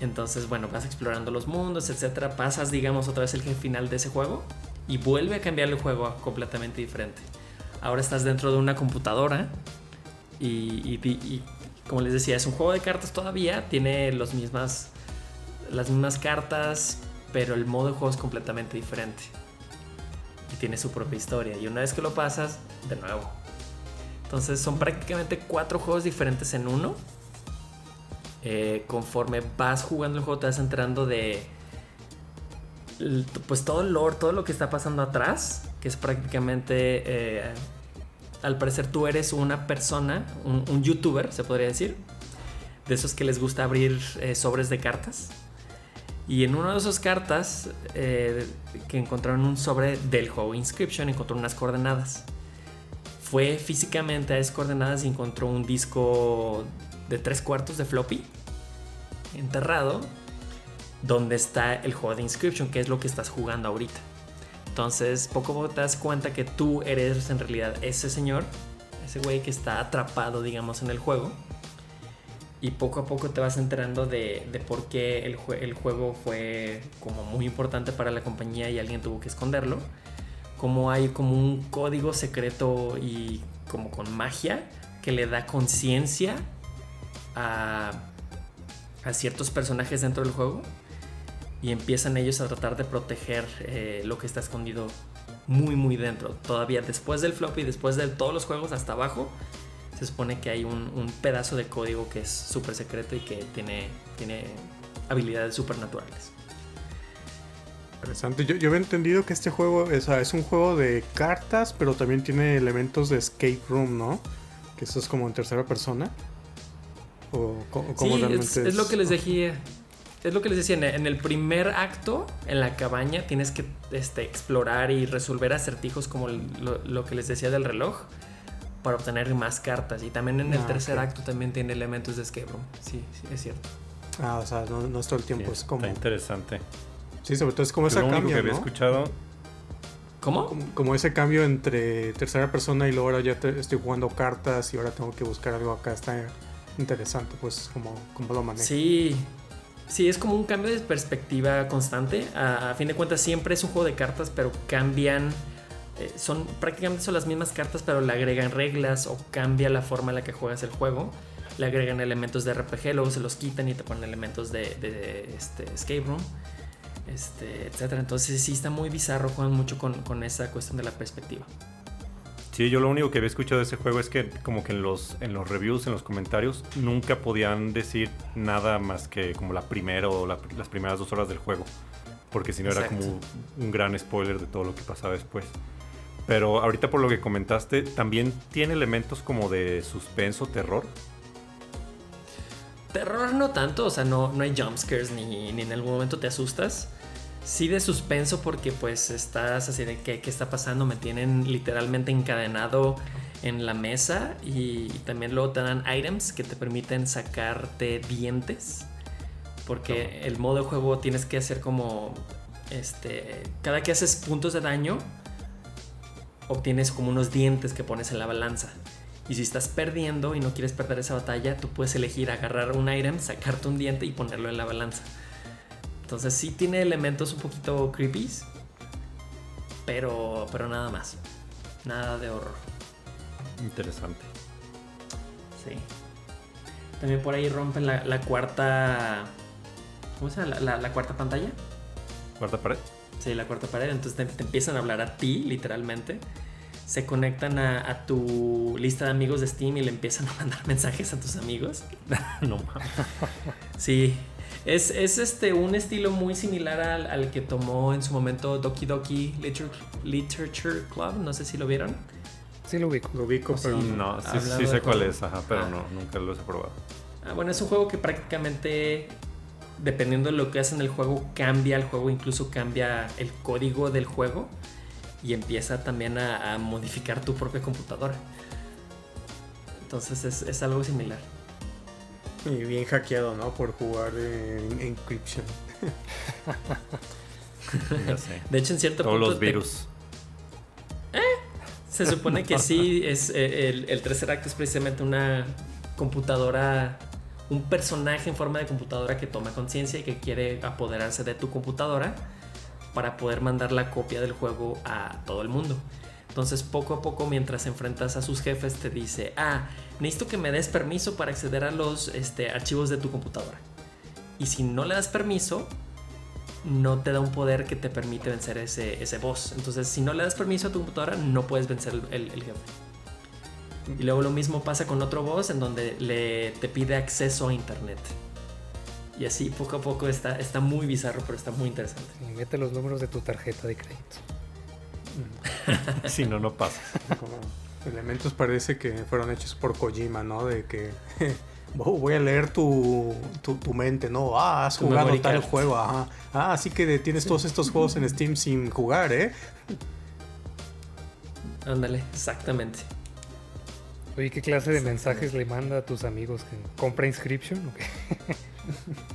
Entonces, bueno, vas explorando los mundos, etcétera. Pasas, digamos, otra vez el final de ese juego y vuelve a cambiar el juego completamente diferente. Ahora estás dentro de una computadora y, como les decía, es un juego de cartas todavía. Tiene los mismas, las mismas cartas, pero el modo de juego es completamente diferente. Y tiene su propia historia. Y una vez que lo pasas, de nuevo. Entonces son prácticamente cuatro juegos diferentes en uno. Eh, conforme vas jugando el juego te vas enterando de pues todo el lore, todo lo que está pasando atrás, que es prácticamente eh, al parecer tú eres una persona, un, un youtuber se podría decir, de esos que les gusta abrir eh, sobres de cartas. Y en una de esas cartas eh, que encontraron un sobre del juego Inscription, encontró unas coordenadas. Fue físicamente a esas coordenadas y encontró un disco de tres cuartos de floppy enterrado donde está el juego de Inscription, que es lo que estás jugando ahorita. Entonces, poco te das cuenta que tú eres en realidad ese señor, ese güey que está atrapado, digamos, en el juego. Y poco a poco te vas enterando de, de por qué el, jue- el juego fue como muy importante para la compañía y alguien tuvo que esconderlo. Como hay como un código secreto y como con magia que le da conciencia a, a ciertos personajes dentro del juego y empiezan ellos a tratar de proteger eh, lo que está escondido muy muy dentro. Todavía después del floppy, después de todos los juegos hasta abajo, se supone que hay un, un pedazo de código que es súper secreto y que tiene, tiene habilidades supernaturales. Interesante. Yo, yo había entendido que este juego es, es un juego de cartas, pero también tiene elementos de escape room, ¿no? Que eso es como en tercera persona. ¿O Sí, cómo realmente es, es lo que les decía. Es lo que les decía, en en el primer acto, en la cabaña, tienes que este, explorar y resolver acertijos como lo, lo que les decía del reloj para obtener más cartas. Y también en el Ah, tercer ok. acto también tiene elementos de escape room. Sí, sí, es cierto. Ah, o sea, no, no es todo el tiempo, Sí, es como... Está interesante. Sí, sobre todo es como Yo ese lo único cambio, que había ¿no? escuchado, ¿Cómo? Como, como ese cambio entre tercera persona y luego ahora ya te- estoy jugando cartas y ahora tengo que buscar algo acá. Está interesante, pues, como, como lo manejo. Sí, sí, es como un cambio de perspectiva constante. A, a fin de cuentas, siempre es un juego de cartas, pero cambian. Eh, son prácticamente son las mismas cartas, pero le agregan reglas o cambia la forma en la que juegas el juego. Le agregan elementos de RPG, luego se los quitan y te ponen elementos de, de, este, escape room, este, etcétera. Entonces sí está muy bizarro, juegan mucho con, con esa cuestión de la perspectiva. sí, yo lo único que había escuchado de ese juego es que como que en los, en los reviews, en los comentarios, nunca podían decir nada más que como la primera o la- las primeras dos horas del juego. Porque si no era como un gran spoiler de todo lo que pasaba después. Pero ahorita por lo que comentaste, también tiene elementos como de suspenso, terror. Terror no tanto, o sea, no, no hay jumpscares ni, ni en algún momento te asustas. Sí de suspenso porque pues estás así de ¿qué, qué está pasando? Me tienen literalmente encadenado en la mesa y también luego te dan items que te permiten sacarte dientes. Porque el modo de juego tienes que hacer como este cada que haces puntos de daño obtienes como unos dientes que pones en la balanza. Y si estás perdiendo y no quieres perder esa batalla, tú puedes elegir agarrar un item, sacarte un diente y ponerlo en la balanza. Entonces sí tiene elementos un poquito creepy, pero, pero nada más. Nada de horror. Interesante. Sí. También por ahí rompen la, la cuarta... ¿Cómo se llama? La, la- la cuarta pantalla. Cuarta pared. Sí, la cuarta pared. Entonces te, te empiezan a hablar a ti, literalmente. Se conectan a, a tu lista de amigos de Steam y le empiezan a mandar mensajes a tus amigos. no mames. Sí. Es, es este, un estilo muy similar al, al que tomó en su momento Doki Doki Literature, Literature Club. No sé si lo vieron. Sí lo ubico. Lo ubico, Sí. pero No, sí, Hablando sí de sé cuál es, ajá, pero Ah. no, nunca lo he probado. Ah, bueno, es un juego que prácticamente, dependiendo de lo que haces en el juego, cambia el juego, incluso cambia el código del juego y empieza también a, a modificar tu propia computadora. Entonces es, es algo similar. Y bien hackeado, ¿no? Por jugar en Encryption. Sé. De hecho, en cierto Todos punto los te- virus. se supone que sí, es eh, el, el tercer acto es precisamente una computadora, un personaje en forma de computadora que toma conciencia y que quiere apoderarse de tu computadora para poder mandar la copia del juego a todo el mundo. Entonces, poco a poco, mientras enfrentas a sus jefes, te dice, ah, necesito que me des permiso para acceder a los este, archivos de tu computadora. Y si no le das permiso, no te da un poder que te permite vencer ese, boss. Entonces, si no le das permiso a tu computadora, no puedes vencer el, el- el jefe. Y luego lo mismo pasa con otro boss en donde le, te pide acceso a internet. Y así poco a poco está, está muy bizarro, pero está muy interesante. Y mete los números de tu tarjeta de crédito. Si no, no pasa. Elementos parece que fueron hechos por Kojima, ¿no? De que "Oh, voy a leer tu, tu, tu mente, ¿no? Ah, has Tu jugado tal card. juego, ajá. Ah, así que tienes todos estos juegos en Steam sin jugar, ¿eh? Ándale, exactamente. Oye, ¿qué clase de mensajes le manda a tus amigos? ¿Que ¿Compra inscription o qué?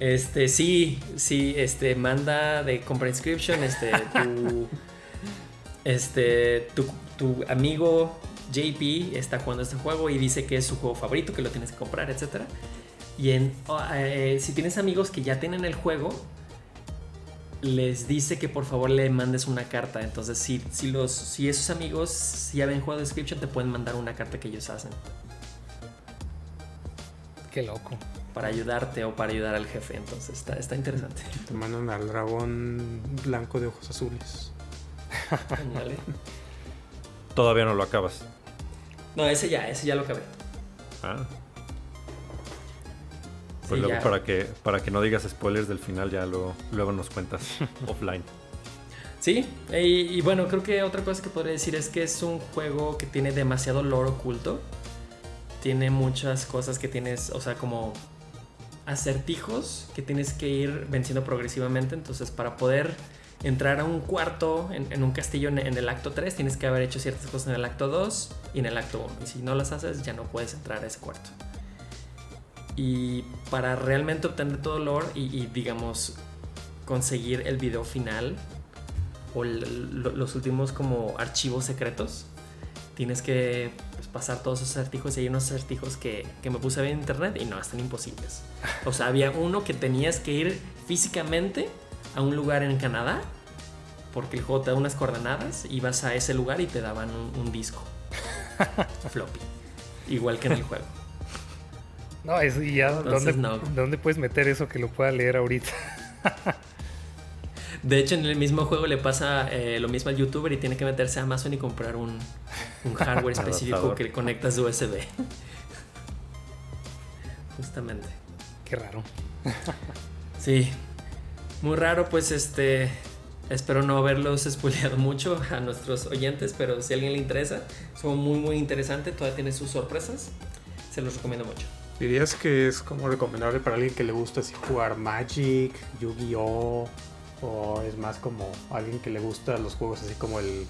Este, sí, sí, este, manda de compra inscription, este, tu, este, tu, tu amigo JP está jugando este juego y dice que es su juego favorito, que lo tienes que comprar, etc. Y en, eh, si tienes amigos que ya tienen el juego, les dice que por favor le mandes una carta. Entonces, si, si, los, si esos amigos ya ven juego de inscription, te pueden mandar una carta que ellos hacen Qué loco. para ayudarte o para ayudar al jefe. Entonces, está, está interesante. Te mandan al dragón blanco de ojos azules. Ándale. Todavía no lo acabas. No, ese ya, ese ya lo acabé. Ah. Sí, Pues luego ya. para que, para que no digas spoilers del final, ya luego, luego nos cuentas offline. Sí, y, y bueno, creo que otra cosa que podría decir es que es un juego que tiene demasiado lore oculto. tiene muchas cosas que tienes, o sea, como acertijos que tienes que ir venciendo progresivamente. Entonces, para poder entrar a un cuarto en, un castillo en, el acto 3, tienes que haber hecho ciertas cosas en el acto 2 y en el acto 1. Y si no las haces, ya no puedes entrar a ese cuarto. Y para realmente obtener todo el lore y, digamos, conseguir el video final o los últimos como archivos secretos, tienes que pues, pasar todos esos acertijos y hay unos acertijos que, que, me puse a ver en internet y no, están imposibles. O sea, había uno que tenías que ir físicamente a un lugar en Canadá porque el juego te da unas coordenadas y vas a ese lugar y te daban un, disco floppy, igual que en el juego. No, eso y ya, ¿dónde, puedes meter eso que lo pueda leer ahorita? De hecho, en el mismo juego le pasa eh, lo mismo al youtuber y tiene que meterse a Amazon y comprar un, hardware específico que conectas USB. Justamente. Qué raro. Sí. Muy raro, pues este. Espero no haberlos spoileado mucho a nuestros oyentes, pero si a alguien le interesa, son muy muy interesante, todavía tiene sus sorpresas. Se los recomiendo mucho. ¿Dirías que es como recomendable para alguien que le gusta así jugar Magic, Yu-Gi-Oh? ¿O es más como alguien que le gusta los juegos así como el,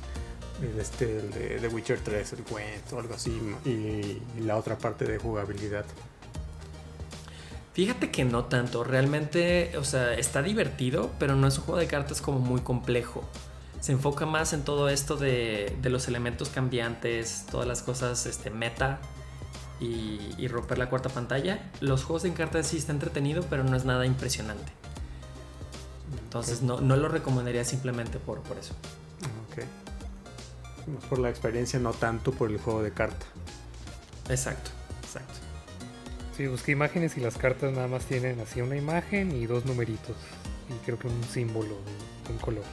este, de The Witcher 3, el Gwent o algo así, y, la otra parte de jugabilidad? Fíjate que no tanto, realmente, o sea, está divertido, pero no es un juego de cartas como muy complejo. Se enfoca más en todo esto de, de los elementos cambiantes, todas las cosas este, meta y, romper la cuarta pantalla. Los juegos en cartas sí está entretenido, pero no es nada impresionante. Entonces no, no, lo recomendaría simplemente por, por eso. Ok. por la experiencia, no tanto por el juego de carta. Exacto, exacto. Sí, busqué imágenes y las cartas nada más tienen así una imagen y dos numeritos. Y creo que un símbolo de un color.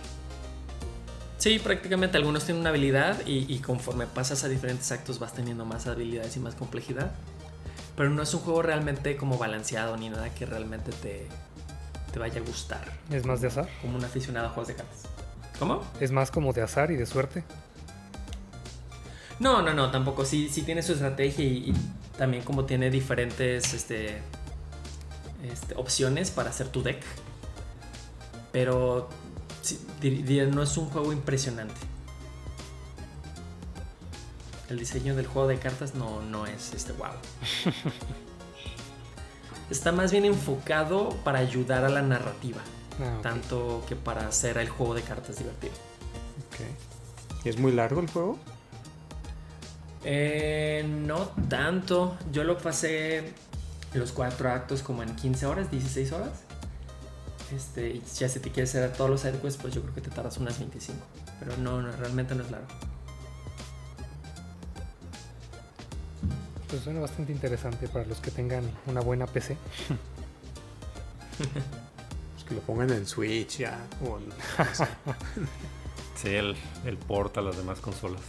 Sí, prácticamente algunos tienen una habilidad y, conforme pasas a diferentes actos vas teniendo más habilidades y más complejidad. Pero no es un juego realmente como balanceado ni nada que realmente te, te vaya a gustar. ¿Es más de azar? Como un aficionado a juegos de cartas. ¿Cómo? ¿Es más como de azar y de suerte? No, no, no, tampoco. Sí, sí tiene su estrategia y, también como tiene diferentes este, este, opciones para hacer tu deck. Pero no es un juego impresionante. El diseño del juego de cartas no, no es este wow. Está más bien enfocado para ayudar a la narrativa. Ah, tanto que para hacer el juego de cartas divertido. ¿Es muy largo el juego? Eh, no tanto. Yo lo pasé los cuatro actos como en 15 horas, 16 horas. Este, y ya si te quieres hacer todos los sidequests, pues yo creo que te tardas unas 25. Pero no, no realmente no es largo. Pues suena bastante interesante para los que tengan una buena PC. pues que lo pongan en Switch ya. O sí, el, el port a las demás consolas.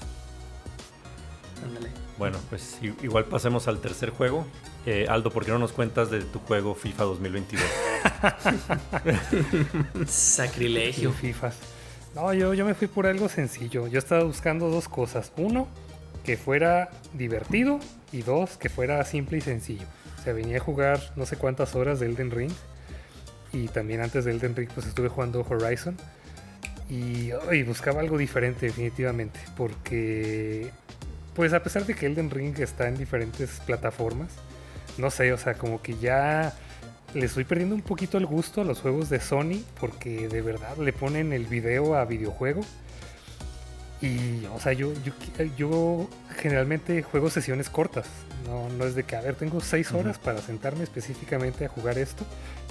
Ándale. Bueno, pues igual pasemos al tercer juego. Eh, Aldo, ¿por qué no nos cuentas de tu juego FIFA 2022? Sacrilegio. FIFA. No, yo, yo me fui por algo sencillo. Yo estaba buscando dos cosas. Uno, que fuera divertido. Y dos, que fuera simple y sencillo. O sea, venía a jugar no sé cuántas horas de Elden Ring. Y también antes de Elden Ring, pues estuve jugando Horizon. Y, y buscaba algo diferente, definitivamente. Porque, pues a pesar de que Elden Ring está en diferentes plataformas, no sé, o sea, como que ya le estoy perdiendo un poquito el gusto a los juegos de Sony porque de verdad le ponen el video a videojuego. Y, o sea, yo, yo, generalmente juego sesiones cortas. No, no es de que, a ver, tengo seis horas para sentarme específicamente a jugar esto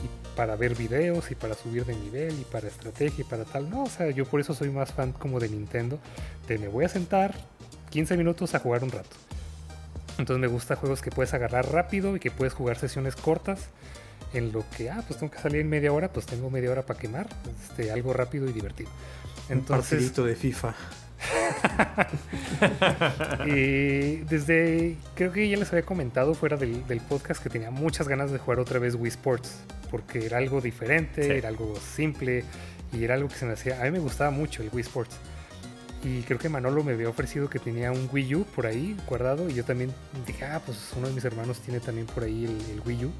y para ver videos y para subir de nivel y para estrategia y para tal. No, o sea, yo por eso soy más fan como de Nintendo. De me voy a sentar 15 minutos a jugar un rato. Entonces me gusta juegos que puedes agarrar rápido y que puedes jugar sesiones cortas en lo que, ah, pues tengo que salir en media hora, pues tengo media hora para quemar, este, algo rápido y divertido. Entonces, Un de FIFA. y desde, creo que ya les había comentado fuera del, podcast que tenía muchas ganas de jugar otra vez Wii Sports, porque era algo diferente, era algo simple y era algo que se me hacía, a mí me gustaba mucho el Wii Sports. Y creo que Manolo me había ofrecido que tenía un Wii U por ahí guardado. Y yo también dije, ah, pues uno de mis hermanos tiene también por ahí el, Wii U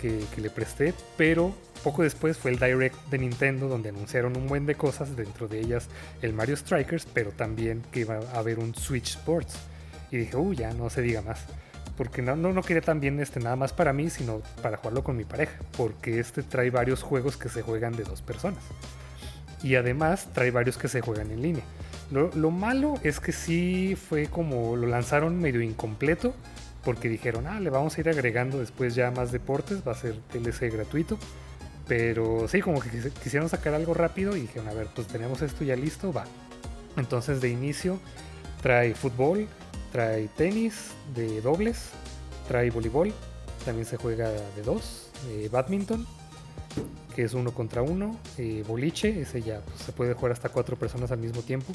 que, que, le presté. Pero poco después fue el Direct de Nintendo donde anunciaron un buen de cosas, dentro de ellas el Mario Strikers, pero también que iba a haber un Switch Sports. Y dije, uy, ya no se diga más. Porque no, no, no quería también este, nada más para mí, sino para jugarlo con mi pareja. Porque este trae varios juegos que se juegan de dos personas. Y además trae varios que se juegan en línea. Lo, malo es que sí fue como lo lanzaron medio incompleto, porque dijeron, ah, le vamos a ir agregando después ya más deportes, va a ser TLC gratuito. Pero sí, como que quisieron sacar algo rápido y dijeron, a ver, pues tenemos esto ya listo, va. Entonces de inicio trae fútbol, trae tenis de dobles, trae voleibol, también se juega de dos, eh, badminton que es uno contra uno, eh, boliche, ese ya pues, se puede jugar hasta cuatro personas al mismo tiempo,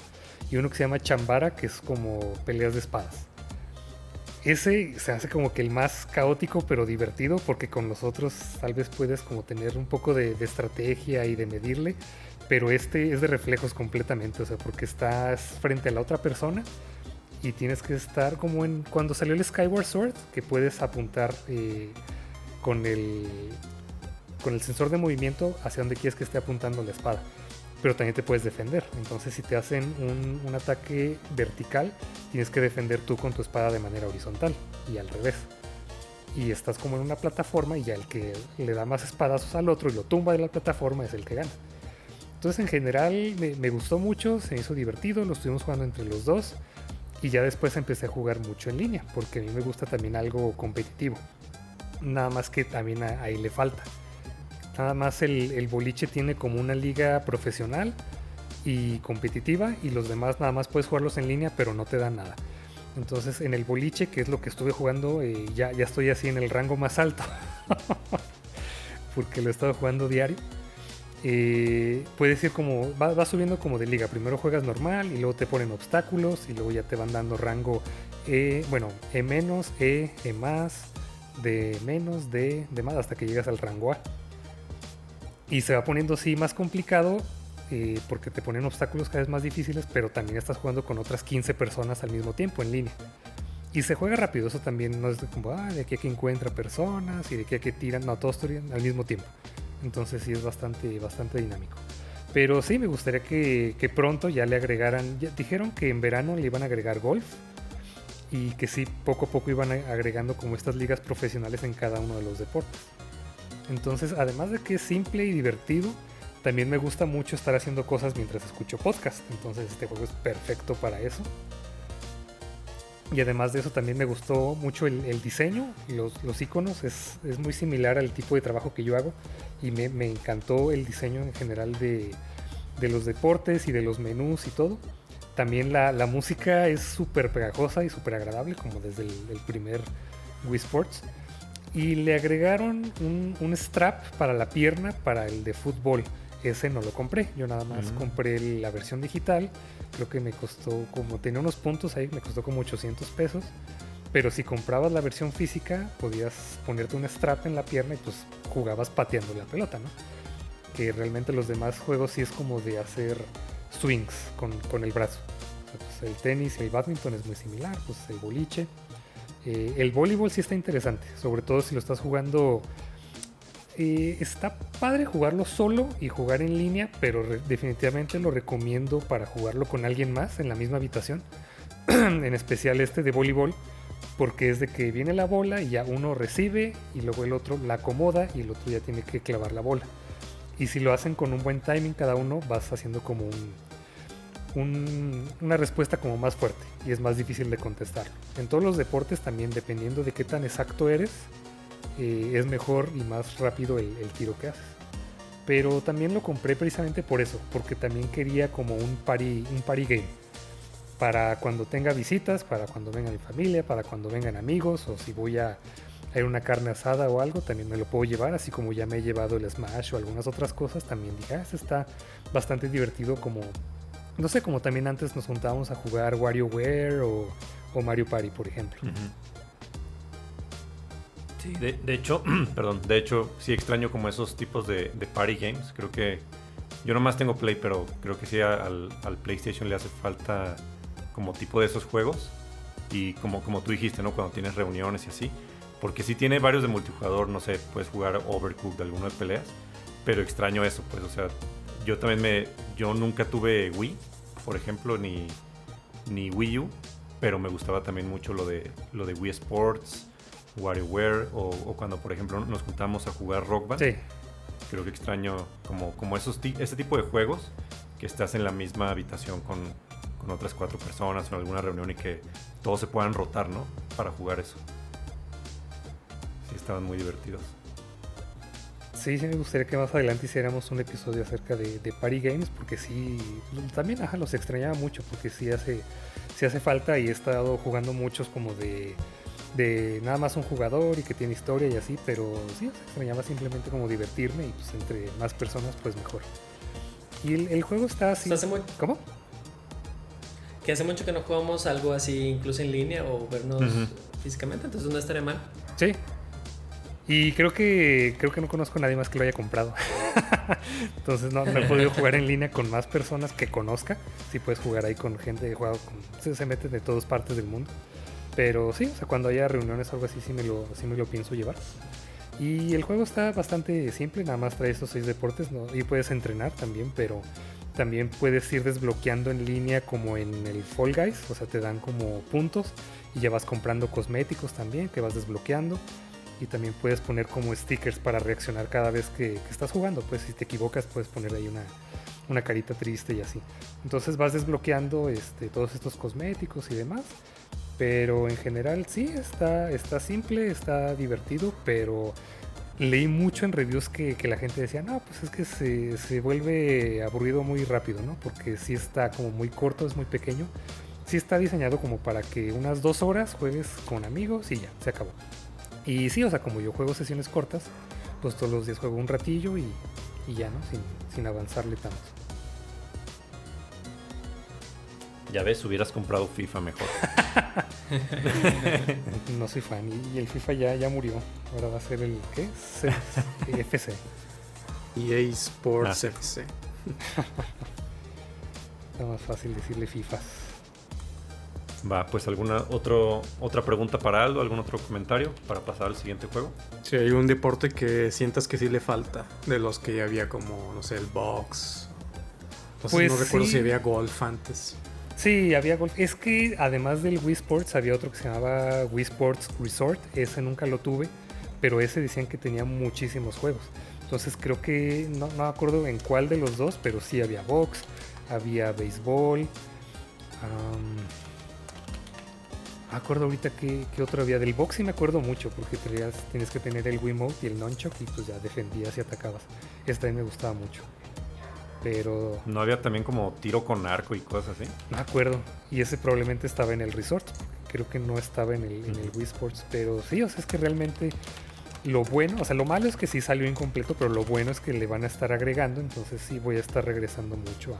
y uno que se llama chambara, que es como peleas de espadas. Ese se hace como que el más caótico pero divertido porque con los otros tal vez puedes como tener un poco de, estrategia y de medirle, pero este es de reflejos completamente, o sea, porque estás frente a la otra persona y tienes que estar como en cuando salió el Skyward Sword, que puedes apuntar eh, con el con el sensor de movimiento hacia donde quieres que esté apuntando la espada. Pero también te puedes defender. Entonces si te hacen un, ataque vertical, tienes que defender tú con tu espada de manera horizontal y al revés. Y estás como en una plataforma y ya el que le da más espadazos al otro y lo tumba de la plataforma es el que gana. Entonces en general me, gustó mucho, se hizo divertido, lo estuvimos jugando entre los dos. Y ya después empecé a jugar mucho en línea, porque a mí me gusta también algo competitivo. Nada más que también ahí le falta. Nada más el, boliche tiene como una liga profesional y competitiva y los demás nada más puedes jugarlos en línea pero no te dan nada. Entonces en el boliche, que es lo que estuve jugando, eh, ya, estoy así en el rango más alto. Porque lo he estado jugando diario. Eh, puedes ir como, va, subiendo como de liga. Primero juegas normal y luego te ponen obstáculos y luego ya te van dando rango E, bueno, E menos, E, E más, D menos, D, D más, hasta que llegas al rango A. Y se va poniendo así más complicado eh, porque te ponen obstáculos cada vez más difíciles, pero también estás jugando con otras 15 personas al mismo tiempo en línea. Y se juega rápido, eso también no es como, ah, de aquí a que encuentra personas y de aquí a que tiran, no, todos al mismo tiempo. Entonces sí es bastante, bastante dinámico. Pero sí, me gustaría que, que pronto ya le agregaran, ya dijeron que en verano le iban a agregar golf y que sí, poco a poco iban agregando como estas ligas profesionales en cada uno de los deportes. Entonces, además de que es simple y divertido, también me gusta mucho estar haciendo cosas mientras escucho podcast. Entonces, este juego es perfecto para eso. Y además de eso, también me gustó mucho el, diseño, los, iconos. Es, muy similar al tipo de trabajo que yo hago. Y me, encantó el diseño en general de, los deportes y de los menús y todo. También la, música es súper pegajosa y súper agradable, como desde el, el primer Wii Sports y le agregaron un, strap para la pierna para el de fútbol. Ese no lo compré, yo nada más mm. compré la versión digital. Creo que me costó como, tenía unos puntos ahí, me costó como 800 pesos. Pero si comprabas la versión física, podías ponerte un strap en la pierna y pues jugabas pateando la pelota, ¿no? Que realmente los demás juegos sí es como de hacer swings con, el brazo. Pues, el tenis y el badminton es muy similar, pues el boliche. Eh, el voleibol sí está interesante, sobre todo si lo estás jugando. Eh, está padre jugarlo solo y jugar en línea, pero definitivamente lo recomiendo para jugarlo con alguien más en la misma habitación. en especial este de voleibol, porque es de que viene la bola y ya uno recibe y luego el otro la acomoda y el otro ya tiene que clavar la bola. Y si lo hacen con un buen timing cada uno, vas haciendo como un, una respuesta como más fuerte y es más difícil de contestar. En todos los deportes también, dependiendo de qué tan exacto eres, eh, es mejor y más rápido el, tiro que haces. Pero también lo compré precisamente por eso, porque también quería como un party, un party game. Para cuando tenga visitas, para cuando venga mi familia, para cuando vengan amigos, o si voy a, a una carne asada o algo, también me lo puedo llevar, así como ya me he llevado el Smash o algunas otras cosas, también dije, ah, está bastante divertido como no sé, como también antes nos juntábamos a jugar WarioWare o, o Mario Party, por ejemplo. Sí, de, hecho, perdón, de hecho sí extraño como esos tipos de, party games. Creo que Yo nomás tengo Play, pero creo que sí al, PlayStation le hace falta como tipo de esos juegos. Y como, como tú dijiste, ¿no? Cuando tienes reuniones y así. Porque si tiene varios de multijugador, no sé, puedes jugar Overcooked, alguno de peleas. Pero extraño eso, pues, o sea, yo también me. Yo nunca tuve Wii, por ejemplo, ni, ni Wii U. Pero me gustaba también mucho lo de, lo de Wii Sports, WarioWare, o, o cuando, por ejemplo, nos juntamos a jugar Rock Band. Sí. Creo que extraño como, como esos ese tipo de juegos que estás en la misma habitación con, con otras cuatro personas o en alguna reunión y que todos se puedan rotar, ¿no? Para jugar eso. Sí, estaban muy divertidos. Sí, sí me gustaría que más adelante hiciéramos un episodio acerca de, de Party Games, porque sí, también ajá, los extrañaba mucho, porque sí hace, sí hace falta y he estado jugando muchos como de, de nada más un jugador y que tiene historia y así, pero sí, extrañaba simplemente como divertirme y pues entre más personas pues mejor. Y el, el juego está así. Hace muy- ¿Cómo? Que hace mucho que no jugamos algo así, incluso en línea o vernos Ujú. físicamente, entonces no estaría mal. Sí. Y creo que creo que no conozco a nadie más que lo haya comprado. Entonces no, no he podido jugar en línea con más personas que conozca. Sí puedes jugar ahí con gente que juega con, se, se mete de todas partes del mundo. Pero sí, o sea, cuando haya reuniones o algo así sí me lo, sí me lo pienso llevar. Y el juego está bastante simple, nada más trae estos seis deportes ¿no? y puedes entrenar también, pero también puedes ir desbloqueando en línea como en el Fall Guys, o sea, te dan como puntos y ya vas comprando cosméticos también que vas desbloqueando y también puedes poner como stickers para reaccionar cada vez que, estás jugando, pues si te equivocas puedes poner ahí una, una carita triste y así. Entonces vas desbloqueando este, todos estos cosméticos y demás. Pero en general sí, está, está simple, está divertido, pero leí mucho en reviews que, que la gente decía, no, pues es que se, se vuelve aburrido muy rápido, ¿no? Porque sí está como muy corto, es muy pequeño. Sí está diseñado como para que unas dos horas juegues con amigos y ya, se acabó. Y sí, o sea, como yo juego sesiones cortas, pues todos los días juego un ratillo y, y ya, ¿no? Sin, sin avanzarle tanto. Ya ves, hubieras comprado FIFA mejor. No soy fan y, y el FIFA ya, ya murió. Ahora va a ser el, ¿qué? C- FC. EA Sports Ah. FC. Está más fácil decirle FIFAs. Va, pues alguna otro, otra pregunta para Aldo, algún otro comentario para pasar al siguiente juego. Si hay un deporte que sientas que sí le falta, de los que ya había como, no sé, el box. Entonces Pues no recuerdo sí. si había golf antes. Sí, había golf. Es que además del Wii Sports había otro que se llamaba Wii Sports Resort. Ese nunca lo tuve, pero ese decían que tenía muchísimos juegos. Entonces creo que no, no me acuerdo en cuál de los dos, pero sí había box, había béisbol. Me acuerdo ahorita que, que otro había del box y me acuerdo mucho porque tenías, tienes que tener el Wiimote y el nunchuck y pues ya defendías y atacabas. También me gustaba mucho. Pero ¿No había también como tiro con arco y cosas así? me acuerdo. Y ese probablemente estaba en el resort. Creo que no estaba en el, en el. Wii Sports. Pero sí, o sea, es que realmente lo bueno, o sea, lo malo es que sí salió incompleto, pero lo bueno es que le van a estar agregando. Entonces sí voy a estar regresando mucho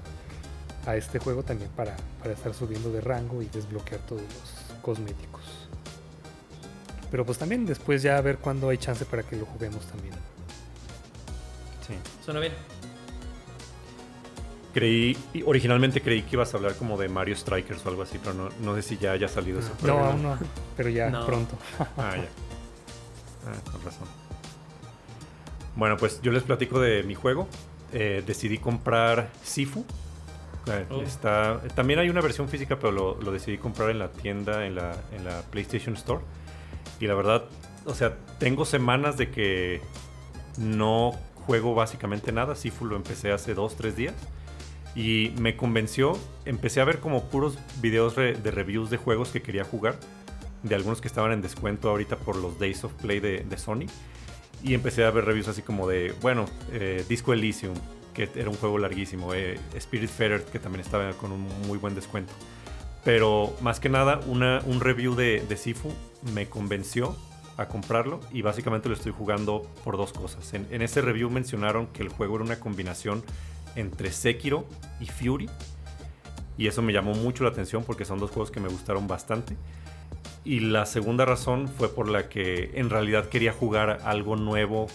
a, a este juego también para, para estar subiendo de rango y desbloquear todos los cosméticos. Pero pues también después ya a ver cuándo hay chance para que lo juguemos también. Sí. Suena bien. Creí, originalmente creí que ibas a hablar como de Mario Strikers o algo así, pero no, no sé si ya haya salido eso. No, aún no, pero ya No. pronto. Ah, ya. Ah, con razón. Bueno, pues yo les platico de mi juego. Eh, decidí comprar Sifu. Oh. está, también hay una versión física, pero lo, lo decidí comprar en la tienda, en la, en la PlayStation Store. Y la verdad, o sea, tengo semanas de que no juego básicamente nada. Sifu lo empecé hace dos, tres días. Y me convenció. Empecé a ver como puros videos re- de reviews de juegos que quería jugar. De algunos que estaban en descuento ahorita por los Days of Play de, de Sony. Y empecé a ver reviews así como de, bueno, eh, Disco Elysium, que era un juego larguísimo. eh, Spirit Fetter, que también estaba con un muy buen descuento. Pero más que nada, una, un review de, de Sifu me convenció a comprarlo y básicamente lo estoy jugando por dos cosas. En, en ese review mencionaron que el juego era una combinación entre Sekiro y Fury y eso me llamó mucho la atención porque son dos juegos que me gustaron bastante. Y la segunda razón fue por la que en realidad quería jugar algo nuevo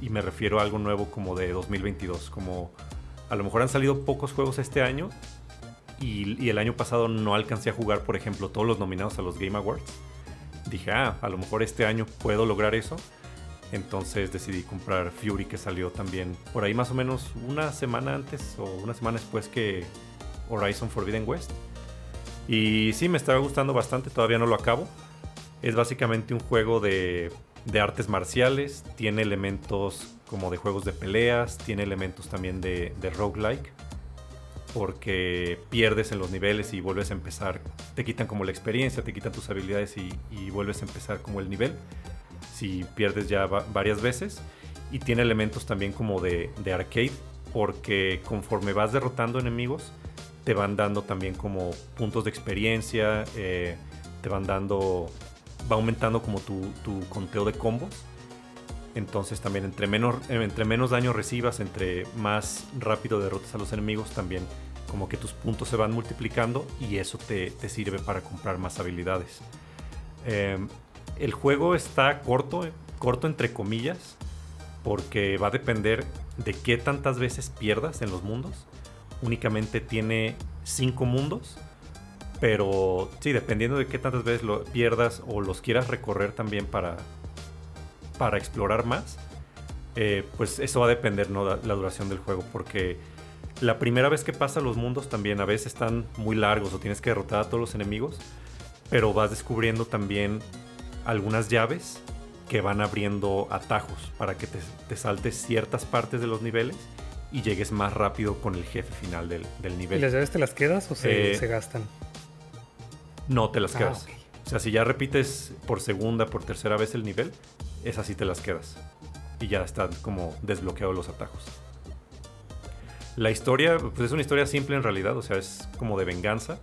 y me refiero a algo nuevo como de 2022, como a lo mejor han salido pocos juegos este año y, y el año pasado no alcancé a jugar, por ejemplo, todos los nominados a los Game Awards. Dije, ah, a lo mejor este año puedo lograr eso. Entonces decidí comprar Fury que salió también por ahí más o menos una semana antes o una semana después que Horizon Forbidden West. Y sí, me estaba gustando bastante, todavía no lo acabo. Es básicamente un juego de, de artes marciales, tiene elementos como de juegos de peleas, tiene elementos también de, de roguelike, porque pierdes en los niveles y vuelves a empezar, te quitan como la experiencia, te quitan tus habilidades y, y vuelves a empezar como el nivel, si pierdes ya va- varias veces, y tiene elementos también como de, de arcade, porque conforme vas derrotando enemigos, te van dando también como puntos de experiencia, eh, te van dando, va aumentando como tu, tu conteo de combos. Entonces también entre menos, eh, entre menos daño recibas, entre más rápido derrotas a los enemigos, también como que tus puntos se van multiplicando y eso te, te sirve para comprar más habilidades. Eh, el juego está corto, corto entre comillas, porque va a depender de qué tantas veces pierdas en los mundos. Únicamente tiene 5 mundos, pero sí, dependiendo de qué tantas veces lo pierdas o los quieras recorrer también para, para explorar más, eh, pues eso va a depender, ¿no? La, la duración del juego, porque la primera vez que pasas los mundos también a veces están muy largos o tienes que derrotar a todos los enemigos, pero vas descubriendo también algunas llaves que van abriendo atajos para que te, te saltes ciertas partes de los niveles y llegues más rápido con el jefe final del, del ¿Y nivel. las llaves te las quedas o se, Eh, se gastan? No te las Ah, quedas. O sea, si ya repites por segunda, por tercera vez el nivel, esas sí te las quedas. Y ya están como desbloqueados los atajos. La historia, pues es una historia simple en realidad, o sea, es como de venganza.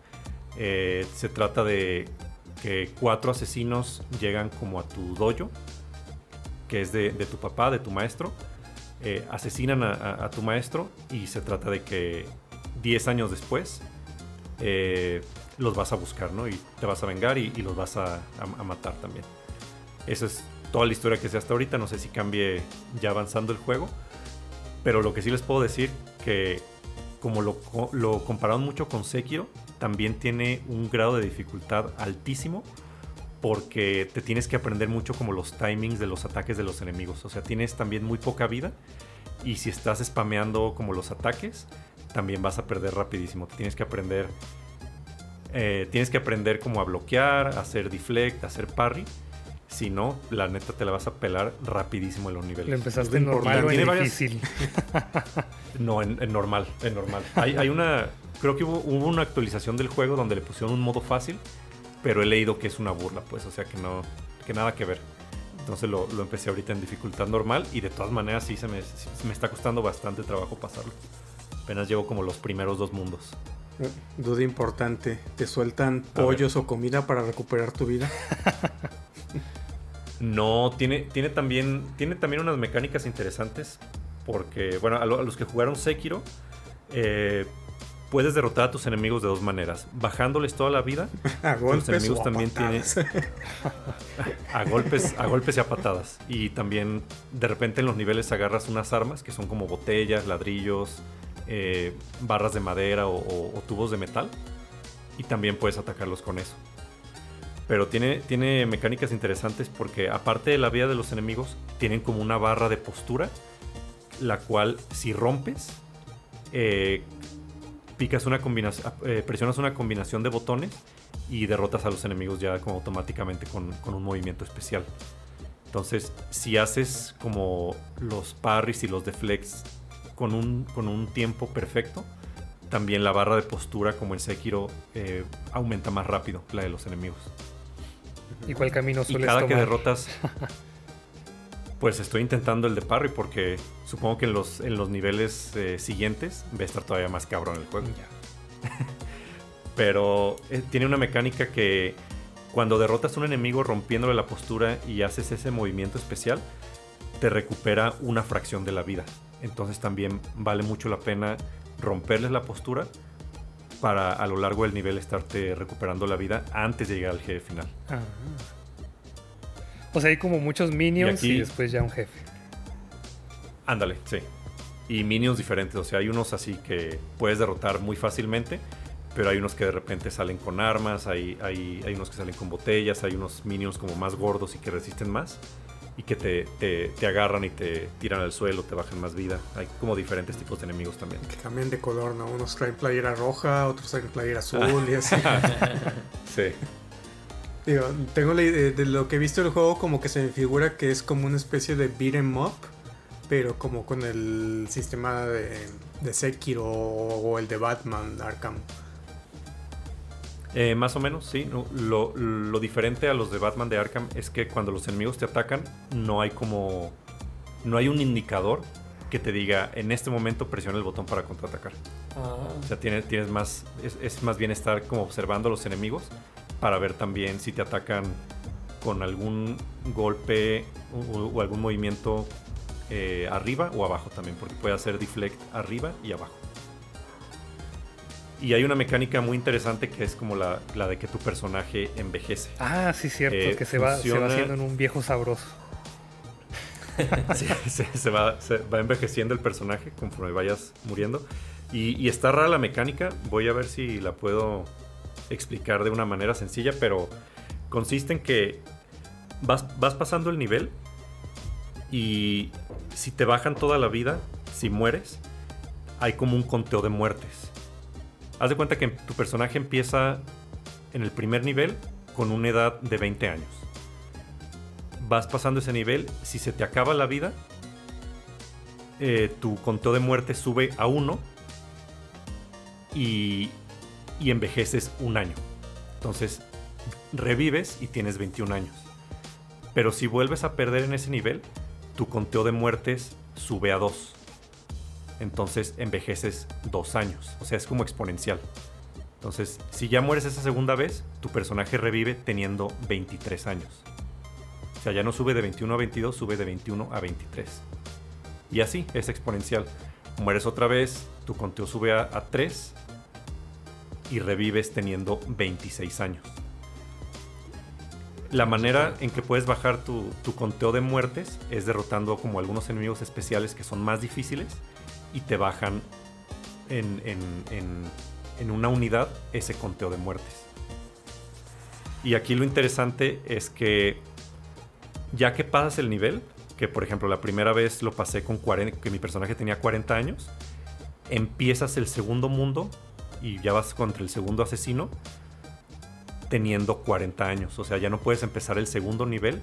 Eh, se trata de que cuatro asesinos llegan como a tu dojo, que es de, de tu papá, de tu maestro. Eh, asesinan a, a- a tu maestro y se trata de que 10 años después eh, los vas a buscar, ¿no? Y te vas a vengar y, y los vas a, matar también. Esa es toda la historia que sé hasta ahorita. No sé si cambie ya avanzando el juego. Pero lo que sí les puedo decir que como lo, lo compararon mucho con Sekiro, también tiene un grado de dificultad altísimo porque te tienes que aprender mucho como los timings de los ataques de los enemigos. O sea, tienes también muy poca vida y si estás spameando como los ataques, también vas a perder rapidísimo. Te tienes que aprender eh, tienes que aprender como a bloquear, a hacer deflect, a hacer parry. Si no, la neta te la vas a pelar rapidísimo en los niveles. ¿Lo empezaste en normal o en difícil? No, en, en normal, en normal. Hay, hay una. Creo que hubo, hubo una actualización del juego donde le pusieron un modo fácil, pero he leído que es una burla, pues, o sea que no. que nada que ver. Entonces lo, lo empecé ahorita en dificultad normal y de todas maneras sí se me, sí me está costando bastante trabajo pasarlo. Apenas llevo como los primeros dos mundos. Duda importante. ¿Te sueltan A ver. pollos o comida para recuperar tu vida? No, tiene, tiene, también, tiene también unas mecánicas interesantes. Porque, bueno, a, lo- a los que jugaron Sekiro, eh, puedes derrotar a tus enemigos de dos maneras: bajándoles toda la vida A golpes enemigos o a también patadas. a golpes, a golpes y a patadas. Y también de repente en los niveles agarras unas armas que son como botellas, ladrillos, eh, barras de madera o, tubos de metal. Y también puedes atacarlos con eso. Pero tiene, tiene mecánicas interesantes porque aparte de la vida de los enemigos, tienen como una barra de postura, la cual si rompes, eh, picas una combinación, presionas una combinación de botones y derrotas a los enemigos ya como automáticamente con, con un movimiento especial. Entonces, si haces como los parries y los deflects con un, con un tiempo perfecto, también la barra de postura, como en Sekiro, eh, aumenta más rápido la de los enemigos. ¿Y cuál camino Y sueles cada tomar? que derrotas, pues estoy intentando el de parry porque supongo que en los, en los niveles eh, siguientes va a estar todavía más cabrón el juego. Pero eh, tiene una mecánica que cuando derrotas a un enemigo rompiéndole la postura y haces ese movimiento especial, te recupera una fracción de la vida. Entonces también vale mucho la pena romperles la postura para a lo largo del nivel estarte recuperando la vida antes de llegar al jefe final. O sea, hay como muchos minions y, aquí- después ya un jefe. Ándale, sí. Y minions diferentes, o sea, hay unos así que puedes derrotar muy fácilmente, pero hay unos que de repente salen con armas, hay, hay, hay unos que salen con botellas, hay unos minions como más gordos y que resisten más y que te, te, te, agarran y te tiran al suelo, te bajan más vida. Hay como diferentes tipos de enemigos también. Que cambian de color, ¿no? Unos traen playera roja, otros traen playera azul y así. sí. Digo, tengo la idea de lo que he visto del juego, como que se me figura que es como una especie de beat 'em up, pero como con el sistema de, de Sekiro o el de Batman Arkham. Eh, más o menos, sí. Lo, lo, diferente a los de Batman de Arkham es que cuando los enemigos te atacan, no hay como. No hay un indicador que te diga en este momento presiona el botón para contraatacar. Ah. O sea, tienes, tienes más. Es, es, más bien estar como observando a los enemigos para ver también si te atacan con algún golpe o, o algún movimiento eh, arriba o abajo también, porque puede hacer deflect arriba y abajo. Y hay una mecánica muy interesante que es como la, la de que tu personaje envejece. Ah, sí, cierto, eh, que se va, se va, haciendo en un viejo sabroso. sí, se, va, se, va, envejeciendo el personaje conforme vayas muriendo. Y, y, está rara la mecánica, voy a ver si la puedo explicar de una manera sencilla, pero consiste en que vas, vas pasando el nivel y si te bajan toda la vida, si mueres, hay como un conteo de muertes. Haz de cuenta que tu personaje empieza en el primer nivel con una edad de 20 años. Vas pasando ese nivel, si se te acaba la vida, eh, tu conteo de muerte sube a 1 y, y envejeces un año. Entonces, revives y tienes 21 años. Pero si vuelves a perder en ese nivel, tu conteo de muertes sube a 2 entonces envejeces dos años. O sea, es como exponencial. Entonces, si ya mueres esa segunda vez, tu personaje revive teniendo 23 años. O sea, ya no sube de 21 a 22, sube de 21 a 23. Y así, es exponencial. Mueres otra vez, tu conteo sube a, 3 y revives teniendo 26 años. La manera en que puedes bajar tu, tu, conteo de muertes es derrotando como algunos enemigos especiales que son más difíciles y te bajan en, en, una unidad ese conteo de muertes. Y aquí lo interesante es que ya que pasas el nivel, que por ejemplo la primera vez lo pasé con 40, que mi personaje tenía 40 años, empiezas el segundo mundo y ya vas contra el segundo asesino teniendo 40 años. O sea, ya no puedes empezar el segundo nivel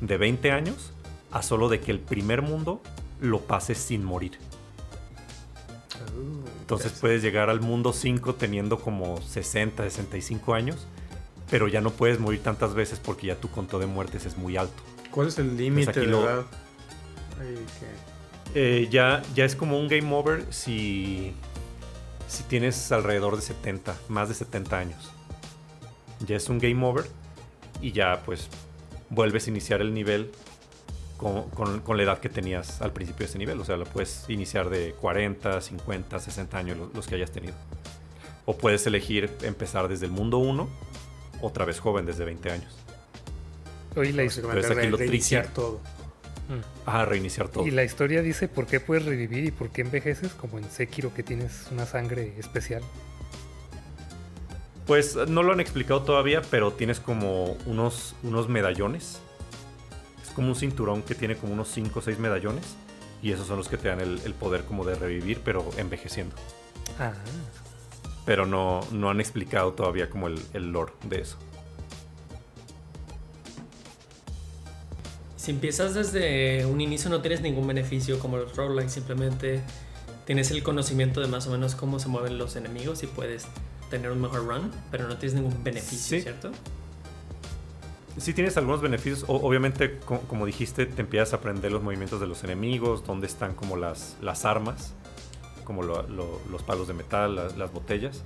de 20 años a solo de que el primer mundo lo pases sin morir. Entonces puedes llegar al mundo 5 teniendo como 60, 65 años, pero ya no puedes morir tantas veces porque ya tu conteo de muertes es muy alto. ¿Cuál es el límite de edad? Eh, ya, ya es como un game over si, si tienes alrededor de 70, más de 70 años. Ya es un game over y ya pues vuelves a iniciar el nivel con, la edad que tenías al principio de ese nivel. O sea, lo puedes iniciar de 40, 50, 60 años, los, que hayas tenido. O puedes elegir empezar desde el mundo 1, otra vez joven, desde 20 años. Oye, la historia. reiniciar todo. Ah, reiniciar todo. Y la historia dice por qué puedes revivir y por qué envejeces, como en Sekiro, que tienes una sangre especial. Pues no lo han explicado todavía, pero tienes como unos, unos medallones como un cinturón que tiene como unos 5 o 6 medallones. Y esos son los que te dan el, poder como de revivir, pero envejeciendo. Ah. Pero no, no han explicado todavía como el, el lore de eso. Si empiezas desde un inicio no tienes ningún beneficio como los roguelikes, simplemente tienes el conocimiento de más o menos cómo se mueven los enemigos y puedes tener un mejor run, pero no tienes ningún beneficio, ¿cierto? Sí tienes algunos beneficios. obviamente, como, dijiste, te empiezas a aprender los movimientos de los enemigos, dónde están como las, las armas, como los palos de metal, las, botellas.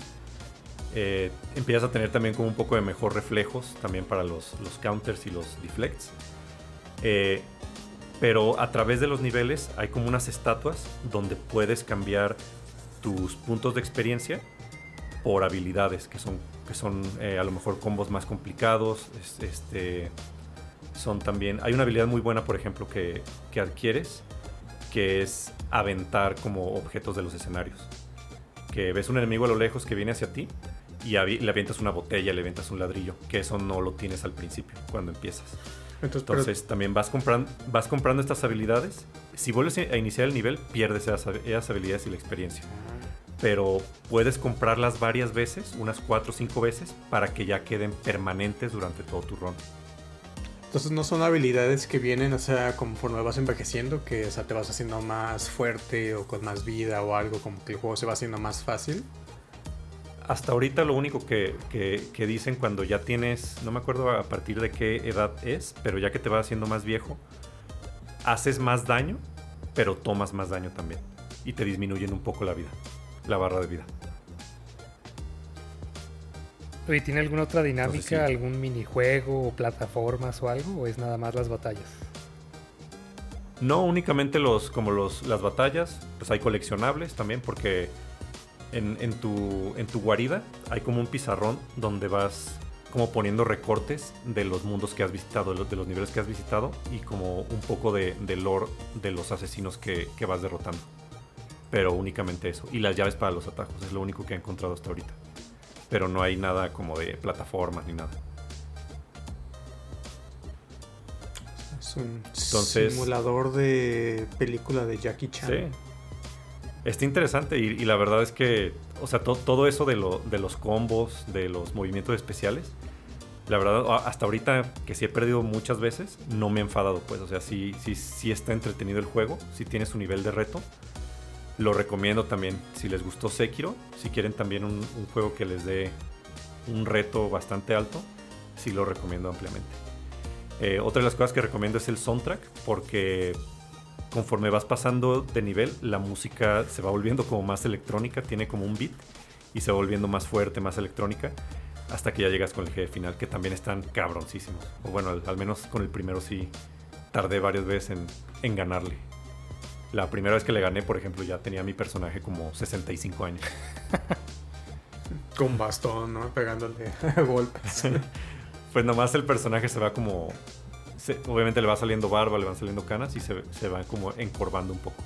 Eh, empiezas a tener también como un poco de mejor reflejos también para los, counters y los deflects. Eh, pero a través de los niveles hay como unas estatuas donde puedes cambiar tus puntos de experiencia por habilidades que son que son eh, a lo mejor combos más complicados. Este, son también. Hay una habilidad muy buena, por ejemplo, que, que adquieres, que es aventar como objetos de los escenarios. Que ves un enemigo a lo lejos que viene hacia ti y avi- le avientas una botella, le avientas un ladrillo, que eso no lo tienes al principio, cuando empiezas. Entonces, pero- también vas, compran- vas comprando estas habilidades. Si vuelves a iniciar el nivel, pierdes esas, esas habilidades y la experiencia. Pero puedes comprarlas varias veces, unas 4 o 5 veces, para que ya queden permanentes durante todo tu run. Entonces no son habilidades que vienen, o sea, conforme vas envejeciendo, que o sea, te vas haciendo más fuerte o con más vida o algo, como que el juego se va haciendo más fácil. Hasta ahorita lo único que, que- que dicen cuando ya tienes, no me acuerdo a partir de qué edad es, pero ya que te vas haciendo más viejo, haces más daño, pero tomas más daño también. Y te disminuyen un poco la vida, la barra de vida. Oye, ¿tiene alguna otra dinámica, Entonces, sí. algún minijuego o plataformas o algo? ¿O es nada más las batallas? No únicamente los, como los, las batallas, pues hay coleccionables también, porque en, en tu, en tu guarida hay como un pizarrón donde vas como poniendo recortes de los mundos que has visitado, de los, de los niveles que has visitado y como un poco de, de lore de los asesinos que, que vas derrotando. Pero únicamente eso. Y las llaves para los atajos, es lo único que he encontrado hasta ahorita. Pero no hay nada como de plataformas ni nada. Es un Entonces- simulador de película de Jackie Chan. Sí. Está interesante y, y la verdad es que, o sea, to- todo eso de, lo- de los combos, de los movimientos especiales, la verdad, hasta ahorita que sí he perdido muchas veces, no me he enfadado, pues, o sea, sí, sí, sí está entretenido el juego, sí tiene su nivel de reto. Lo recomiendo también, si les gustó Sekiro, si quieren también un, juego que les dé un reto bastante alto, sí lo recomiendo ampliamente. Eh, otra de las cosas que recomiendo es el soundtrack, porque conforme vas pasando de nivel, la música se va volviendo como más electrónica, tiene como un beat y se va volviendo más fuerte, más electrónica, hasta que ya llegas con el jefe final, que también están cabroncísimos. O bueno, al, menos con el primero sí tardé varias veces en ganarle. La primera vez que le gané, por ejemplo, ya tenía mi personaje como 65 años. Con bastón, ¿no? Pegándole golpes. Pues nomás el personaje se va como... se- obviamente le va saliendo barba, le van saliendo canas y se, se va como encorvando un poco.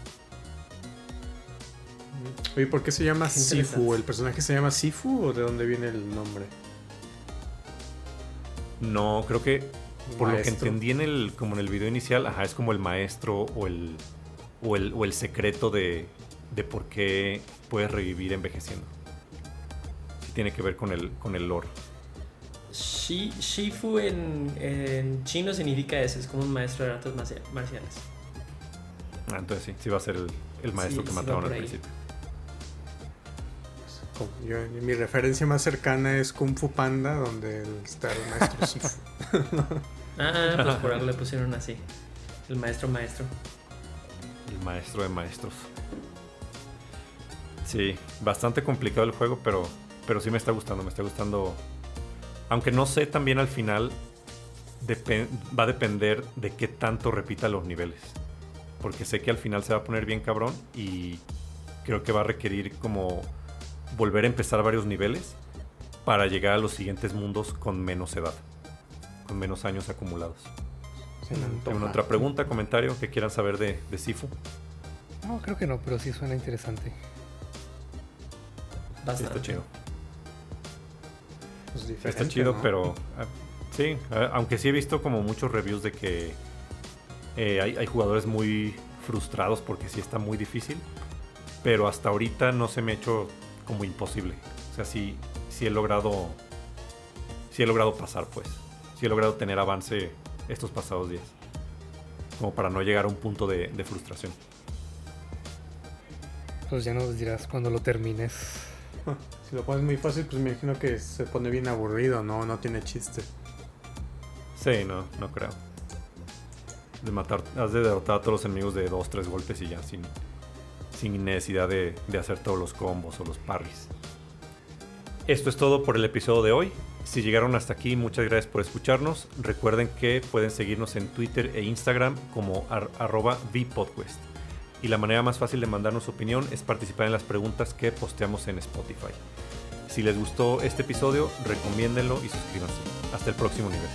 Oye, ¿por qué se llama Qué Sifu? ¿El personaje se llama Sifu o de dónde viene el nombre? No, creo que por lo que entendí en el, como en el video inicial, ajá, es como el maestro o el, o el, o el secreto de, de por qué puedes revivir envejeciendo. Sí tiene que ver con el, con el lore. Shi- Shifu en, en chino significa eso, es como un maestro de artes marcia- marciales. Ah, entonces sí, sí va a ser el, el maestro Sí, que mataron al ahí. principio. Yo- mi referencia más cercana es Kung Fu Panda, donde está el maestro Sifu. Ah, pues por algo le pusieron así. El maestro maestro. El maestro de maestros. Sí, bastante complicado el juego, pero, pero sí me está gustando, me está gustando. Aunque no sé también al final, va a depender de qué tanto repita los niveles. Porque sé que al final se va a poner bien cabrón y creo que va a requerir como volver a empezar varios niveles para llegar a los siguientes mundos con menos edad, con menos años acumulados. Se me antoja. ¿Alguna otra pregunta, comentario que quieran saber de, de Sifu? No, creo que no, pero sí suena interesante. Bastante. está chido. Pues Está chido, ¿no? pero ah, sí, aunque sí he visto como muchos reviews de que eh, hay, hay jugadores muy frustrados porque sí está muy difícil, pero hasta ahorita no se me ha hecho como imposible. O sea, sí, sí he logrado, sí he logrado pasar, pues, sí he logrado tener avance estos pasados días, como para no llegar a un punto de, de frustración. Pues ya nos dirás cuando lo termines. Si lo pones muy fácil, pues me imagino que se pone bien aburrido, ¿no? No tiene chiste. Sí, no, no creo. De matar, has de derrotar a todos los enemigos de dos, tres golpes y ya, sin, sin necesidad de, de hacer todos los combos o los parries. Esto es todo por el episodio de hoy. Si llegaron hasta aquí, muchas gracias por escucharnos. Recuerden que pueden seguirnos en Twitter e Instagram como ar- arroba. Y la manera más fácil de mandarnos su opinión es participar en las preguntas que posteamos en Spotify. Si les gustó este episodio, recomiéndenlo y suscríbanse. Hasta el próximo nivel.